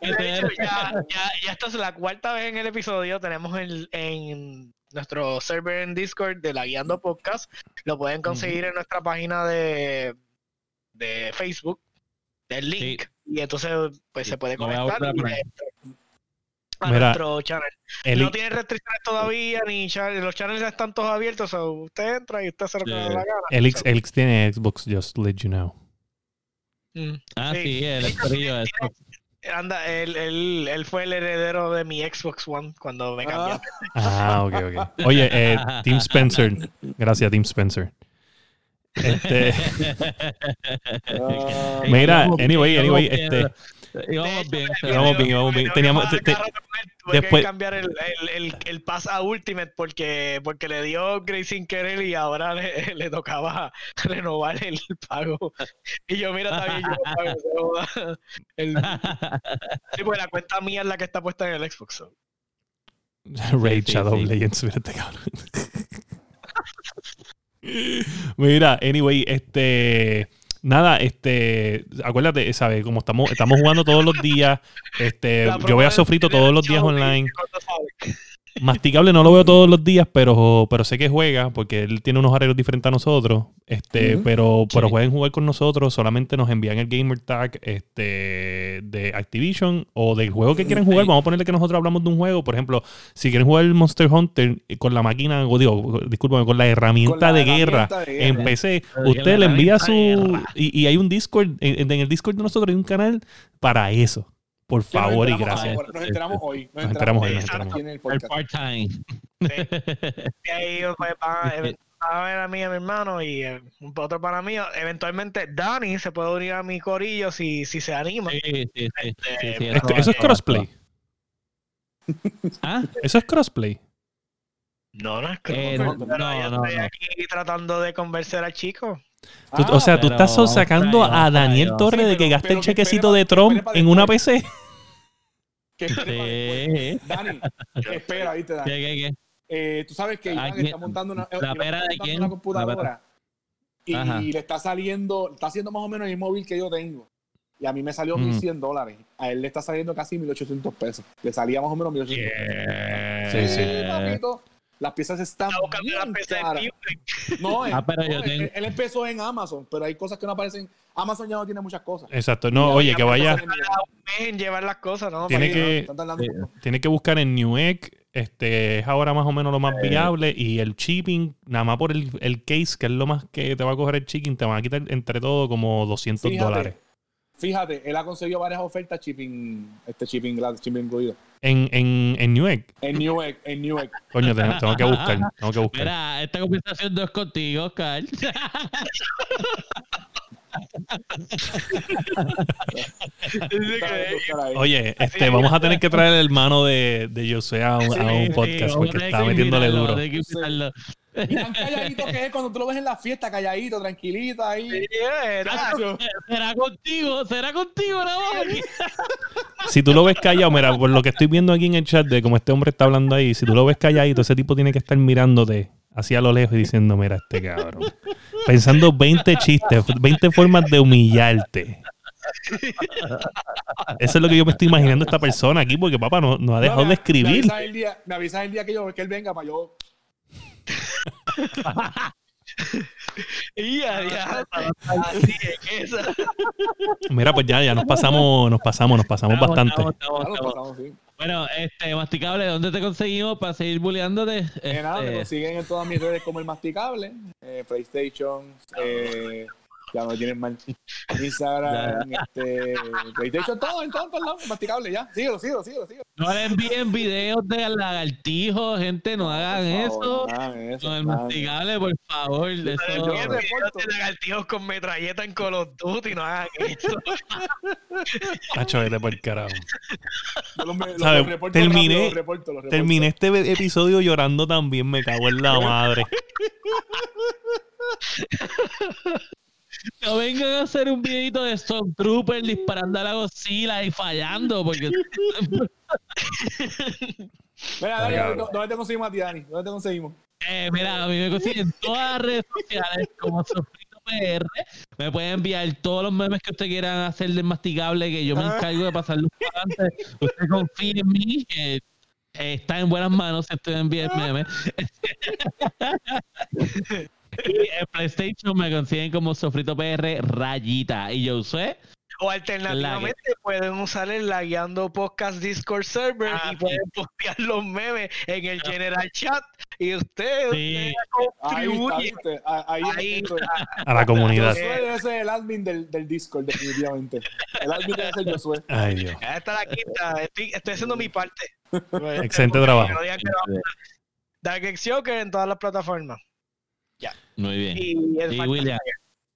De hecho, ya, ya, ya esta es la cuarta vez en el episodio. Tenemos el, en nuestro server en Discord de la Guiando Podcast. Lo pueden conseguir en nuestra página de, de Facebook. el link. Y entonces pues se puede conectar a Mira, nuestro channel. No tiene restricciones todavía, ni cha- los channels están todos abiertos. so usted entra y usted hace lo que da la gana. Elix, So, Elix tiene Xbox, just let you know. Mm. Ah, Sí. sí, el tiene- Anda, él, él, él fue el heredero de mi Xbox One cuando me cambié. Ah, Ah, ok, ok. Oye, eh, Tim Spencer. Gracias, Tim Spencer. Este, ah, mira, anyway, anyway, este, Íbamos bien. Íbamos bien, íbamos bien. Teníamos- después- que cambiar el, el, el, el pass a Ultimate porque, porque le dio upgrade sin querer y ahora le, le tocaba renovar el pago. Y yo, mira, está bien, yo pago. El- sí, pues la cuenta mía es la que está puesta en el Xbox. so. Raid sí, Shadow sí. Legends, mira este cabrón. Mira, anyway, este. Nada, este. Acuérdate, ¿sabes? Como estamos, estamos jugando todos los días, este. Yo voy a sofrito todos los días online. Masticable no lo veo todos los días, pero, pero sé que juega, porque él tiene unos arreglos diferentes a nosotros. Este, pero, pero Sí. pueden jugar con nosotros, solamente nos envían el gamer tag este, de Activision o del juego que quieran jugar. Vamos a ponerle que nosotros hablamos de un juego. Por ejemplo, si quieren jugar el Monster Hunter con la máquina, o digo, discúlpame, con la herramienta, con la de, guerra herramienta de guerra. en PC, Pero usted le envía su. guerra. Y, y hay un Discord, en, en el Discord de nosotros hay un canal para eso. Por favor y gracias. ahora, Nos enteramos hoy. Nos Nos enteramos hoy, nos enteramos enteramos. aquí en el part-time. Y ahí pues, van, a- van a ver a mí y a mi hermano y eh, un otro para mí. Eventualmente Dani se puede unir a mi corillo si, si se anima. Sí, sí, sí. sí, sí, Este, Esto- eso es va- crossplay. ¿Ah? Eso es crossplay. No, no es Eh, que no, pero no, yo no, estoy no. aquí tratando de convencer al chico. Tú- Ah, o sea, tú estás sacando a Daniel. Torres Sí, de que pero- gaste el pero chequecito de Trump en una. PC. Sí. Dani, espera, ¿viste, Dani? ¿Qué, qué, qué? Eh, tú sabes que Iván ¿A quién? está montando una, ¿La Iván pera está de quién? una La computadora y le está saliendo, está haciendo más o menos el móvil que yo tengo. Y a mí me salió Ujú. 1100 dólares. A él le está saliendo casi 1800 pesos. Le salía más o menos 1800 pesos. Sí, sí. papito. Las piezas están bien caras. No, él, Ah, pero yo no, él- tengo- él, él empezó en Amazon, pero hay cosas que no aparecen. Amazon ya no tiene muchas cosas. Exacto. No, oye, que vaya, en mi- Un mes en llevar las cosas, ¿no? Tiene que- poco. tiene que buscar en Newegg. Este es ahora más o menos lo más viable. Y el shipping, nada más por el, el case, que es lo más que te va a coger el shipping, te van a quitar entre todo como 200 dólares. Fíjate, él ha conseguido varias ofertas shipping, este shipping gratis, shipping incluido. En, en, en Newegg. En Newegg, en Newegg. Coño, tengo, tengo que buscar. Tengo que buscar. Mira, esta conversación no es contigo, Oscar. Oye, este, vamos a tener que traer el hermano de, de José a un, a un podcast porque está que metiéndole duro. Y tan calladito que es cuando tú lo ves en la fiesta, calladito, tranquilito ahí. Sí, era. Será contigo, será contigo, no Si tú lo ves callado, mira, por lo que estoy viendo aquí en el chat de cómo este hombre está hablando ahí, si tú lo ves calladito, ese tipo tiene que estar mirándote así a lo lejos y diciendo, mira este cabrón. Pensando 20 chistes, 20 formas de humillarte. Eso es lo que yo me estoy imaginando esta persona aquí, porque papá no, no ha dejado No, de escribir. Me avisas el día, me avisas el día que, yo, que él venga para yo. Y ya, ya. Así es que esa. Mira, pues ya, ya nos pasamos, nos pasamos, nos pasamos Estamos, bastante. estamos, estamos, Ya lo estamos. pasamos, sí. Bueno, este, masticable, ¿dónde te conseguimos para seguir bulleándote? Eh, nada, me Este, consiguen en todas mis redes como el masticable, eh, PlayStation, eh, ya no tienen mal. Instagram, este, PlayStation, todo, en todo, en todos lados, masticable, ya. Síguelo, síguelo, síguelo, síguelo. no le envíen videos de lagartijos, gente, no hagan eso. no hagan eso, el no hagan masticable, por favor. de Pero eso- yo- envíen videos de lagartijos con metralleta en Call of Duty, no hagan eso. Tacho, vete por el carajo. Terminé- rápido, los reporto, los reporto. Terminé este episodio llorando también, me cago en la madre. No vengan a hacer un videito de Stormtrooper disparando a la Godzilla y fallando, porque Mira, Dani, cabrón. ¿dónde te conseguimos a ti, Dani? ¿Dónde te conseguimos? Eh, mira, a mí me consiguen en todas las redes sociales como Sofrito PR. Me pueden enviar todos los memes que usted quieran hacer masticable, que yo me Ah. encargo de pasarlos para adelante. Usted confíe en mí, que eh, está en buenas manos si usted envía el meme. y en PlayStation me consiguen como Sofrito PR rayita. Y yo usé O alternativamente pueden usar el Lagueando Podcast Discord server Ah, y sí. pueden postear los memes en el general chat y usted, Sí. usted Ahí está, contribuye. Ah, Ahí. A la comunidad. Josué ese es el admin del, del Discord, definitivamente. El admin debe ser Josué. Ay, Dios. Ahí está la quinta. Estoy, estoy haciendo mi parte. Excelente trabajo. Dark Joker en todas las plataformas. Muy bien. Y el Y William.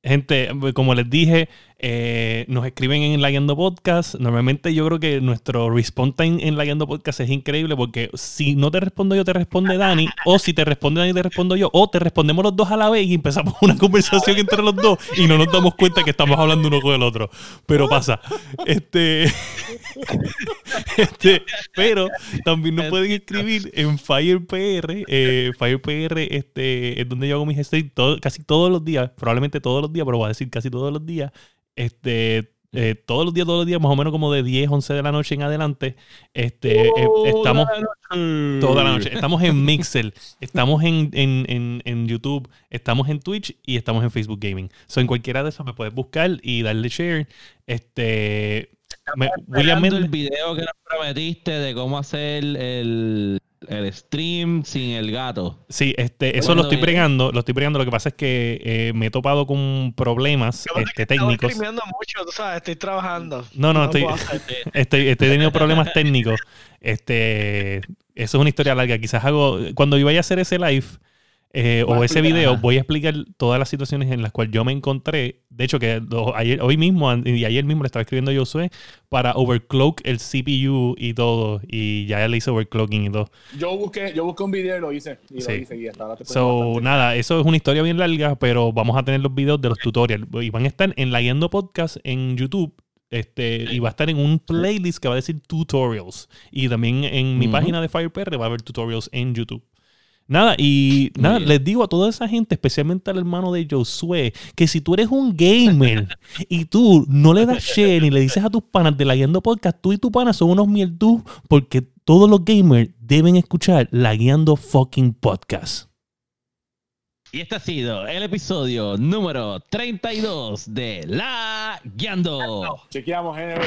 Gente, como les dije, eh, nos escriben en Lagueando Podcast. Normalmente yo creo que nuestro response time en Lagueando Podcast es increíble porque si no te respondo yo, te responde Dani. o si te responde Dani, te respondo yo. O te respondemos los dos a la vez y empezamos una conversación entre los dos y no nos damos cuenta que estamos hablando uno con el otro. Pero pasa. Este, este, pero también nos pueden escribir en FirePR. Eh, FirePR este, es donde yo hago mis streams todo- casi todos los días, probablemente todos los días, pero voy a decir casi todos los días. Este, eh, todos los días, todos los días, más o menos como de 10, 11 de la noche en adelante. Este, eh, estamos toda la noche. Estamos en Mixel, estamos en, en, en, en YouTube, estamos en Twitch y estamos en Facebook Gaming. So, en cualquiera de esas me puedes buscar y darle share. Este, me- William el video que nos prometiste de cómo hacer el, el stream sin el gato. Sí, este, eso lo estoy viene. bregando, lo estoy bregando. Lo que pasa es que eh, me he topado con problemas este, técnicos. streameando mucho, tú sabes, estoy trabajando. No, no, estoy, estoy, estoy teniendo problemas técnicos. Este, eso es una historia larga. Quizás hago, cuando yo vaya a hacer ese live eh, o a ese video, ajá. voy a explicar todas las situaciones en las cuales yo me encontré. De hecho, que lo- ayer, hoy mismo y ayer mismo le estaba escribiendo a Josué para overclock el CPU y todo. Y ya le hice overclocking y todo. Yo busqué, yo busqué un video y lo hice. Y Sí. lo hice y hasta ahora te So, nada, eso es una historia bien larga, pero vamos a tener los videos de los tutorials. Y van a estar en la Guiando Podcast en YouTube. Este, y va a estar en un playlist que va a decir tutorials. Y también en mi página de FirePR va a haber tutorials en YouTube. Nada, y nada, les digo a toda esa gente, especialmente al hermano de Josué, que si tú eres un gamer y tú no le das share ni le dices a tus panas de la Guiando Podcast, tú y tu pana son unos mierdú, porque todos los gamers deben escuchar la Guiando fucking podcast. Y este ha sido el episodio número 32 de La Guiando. Chequeamos, gente.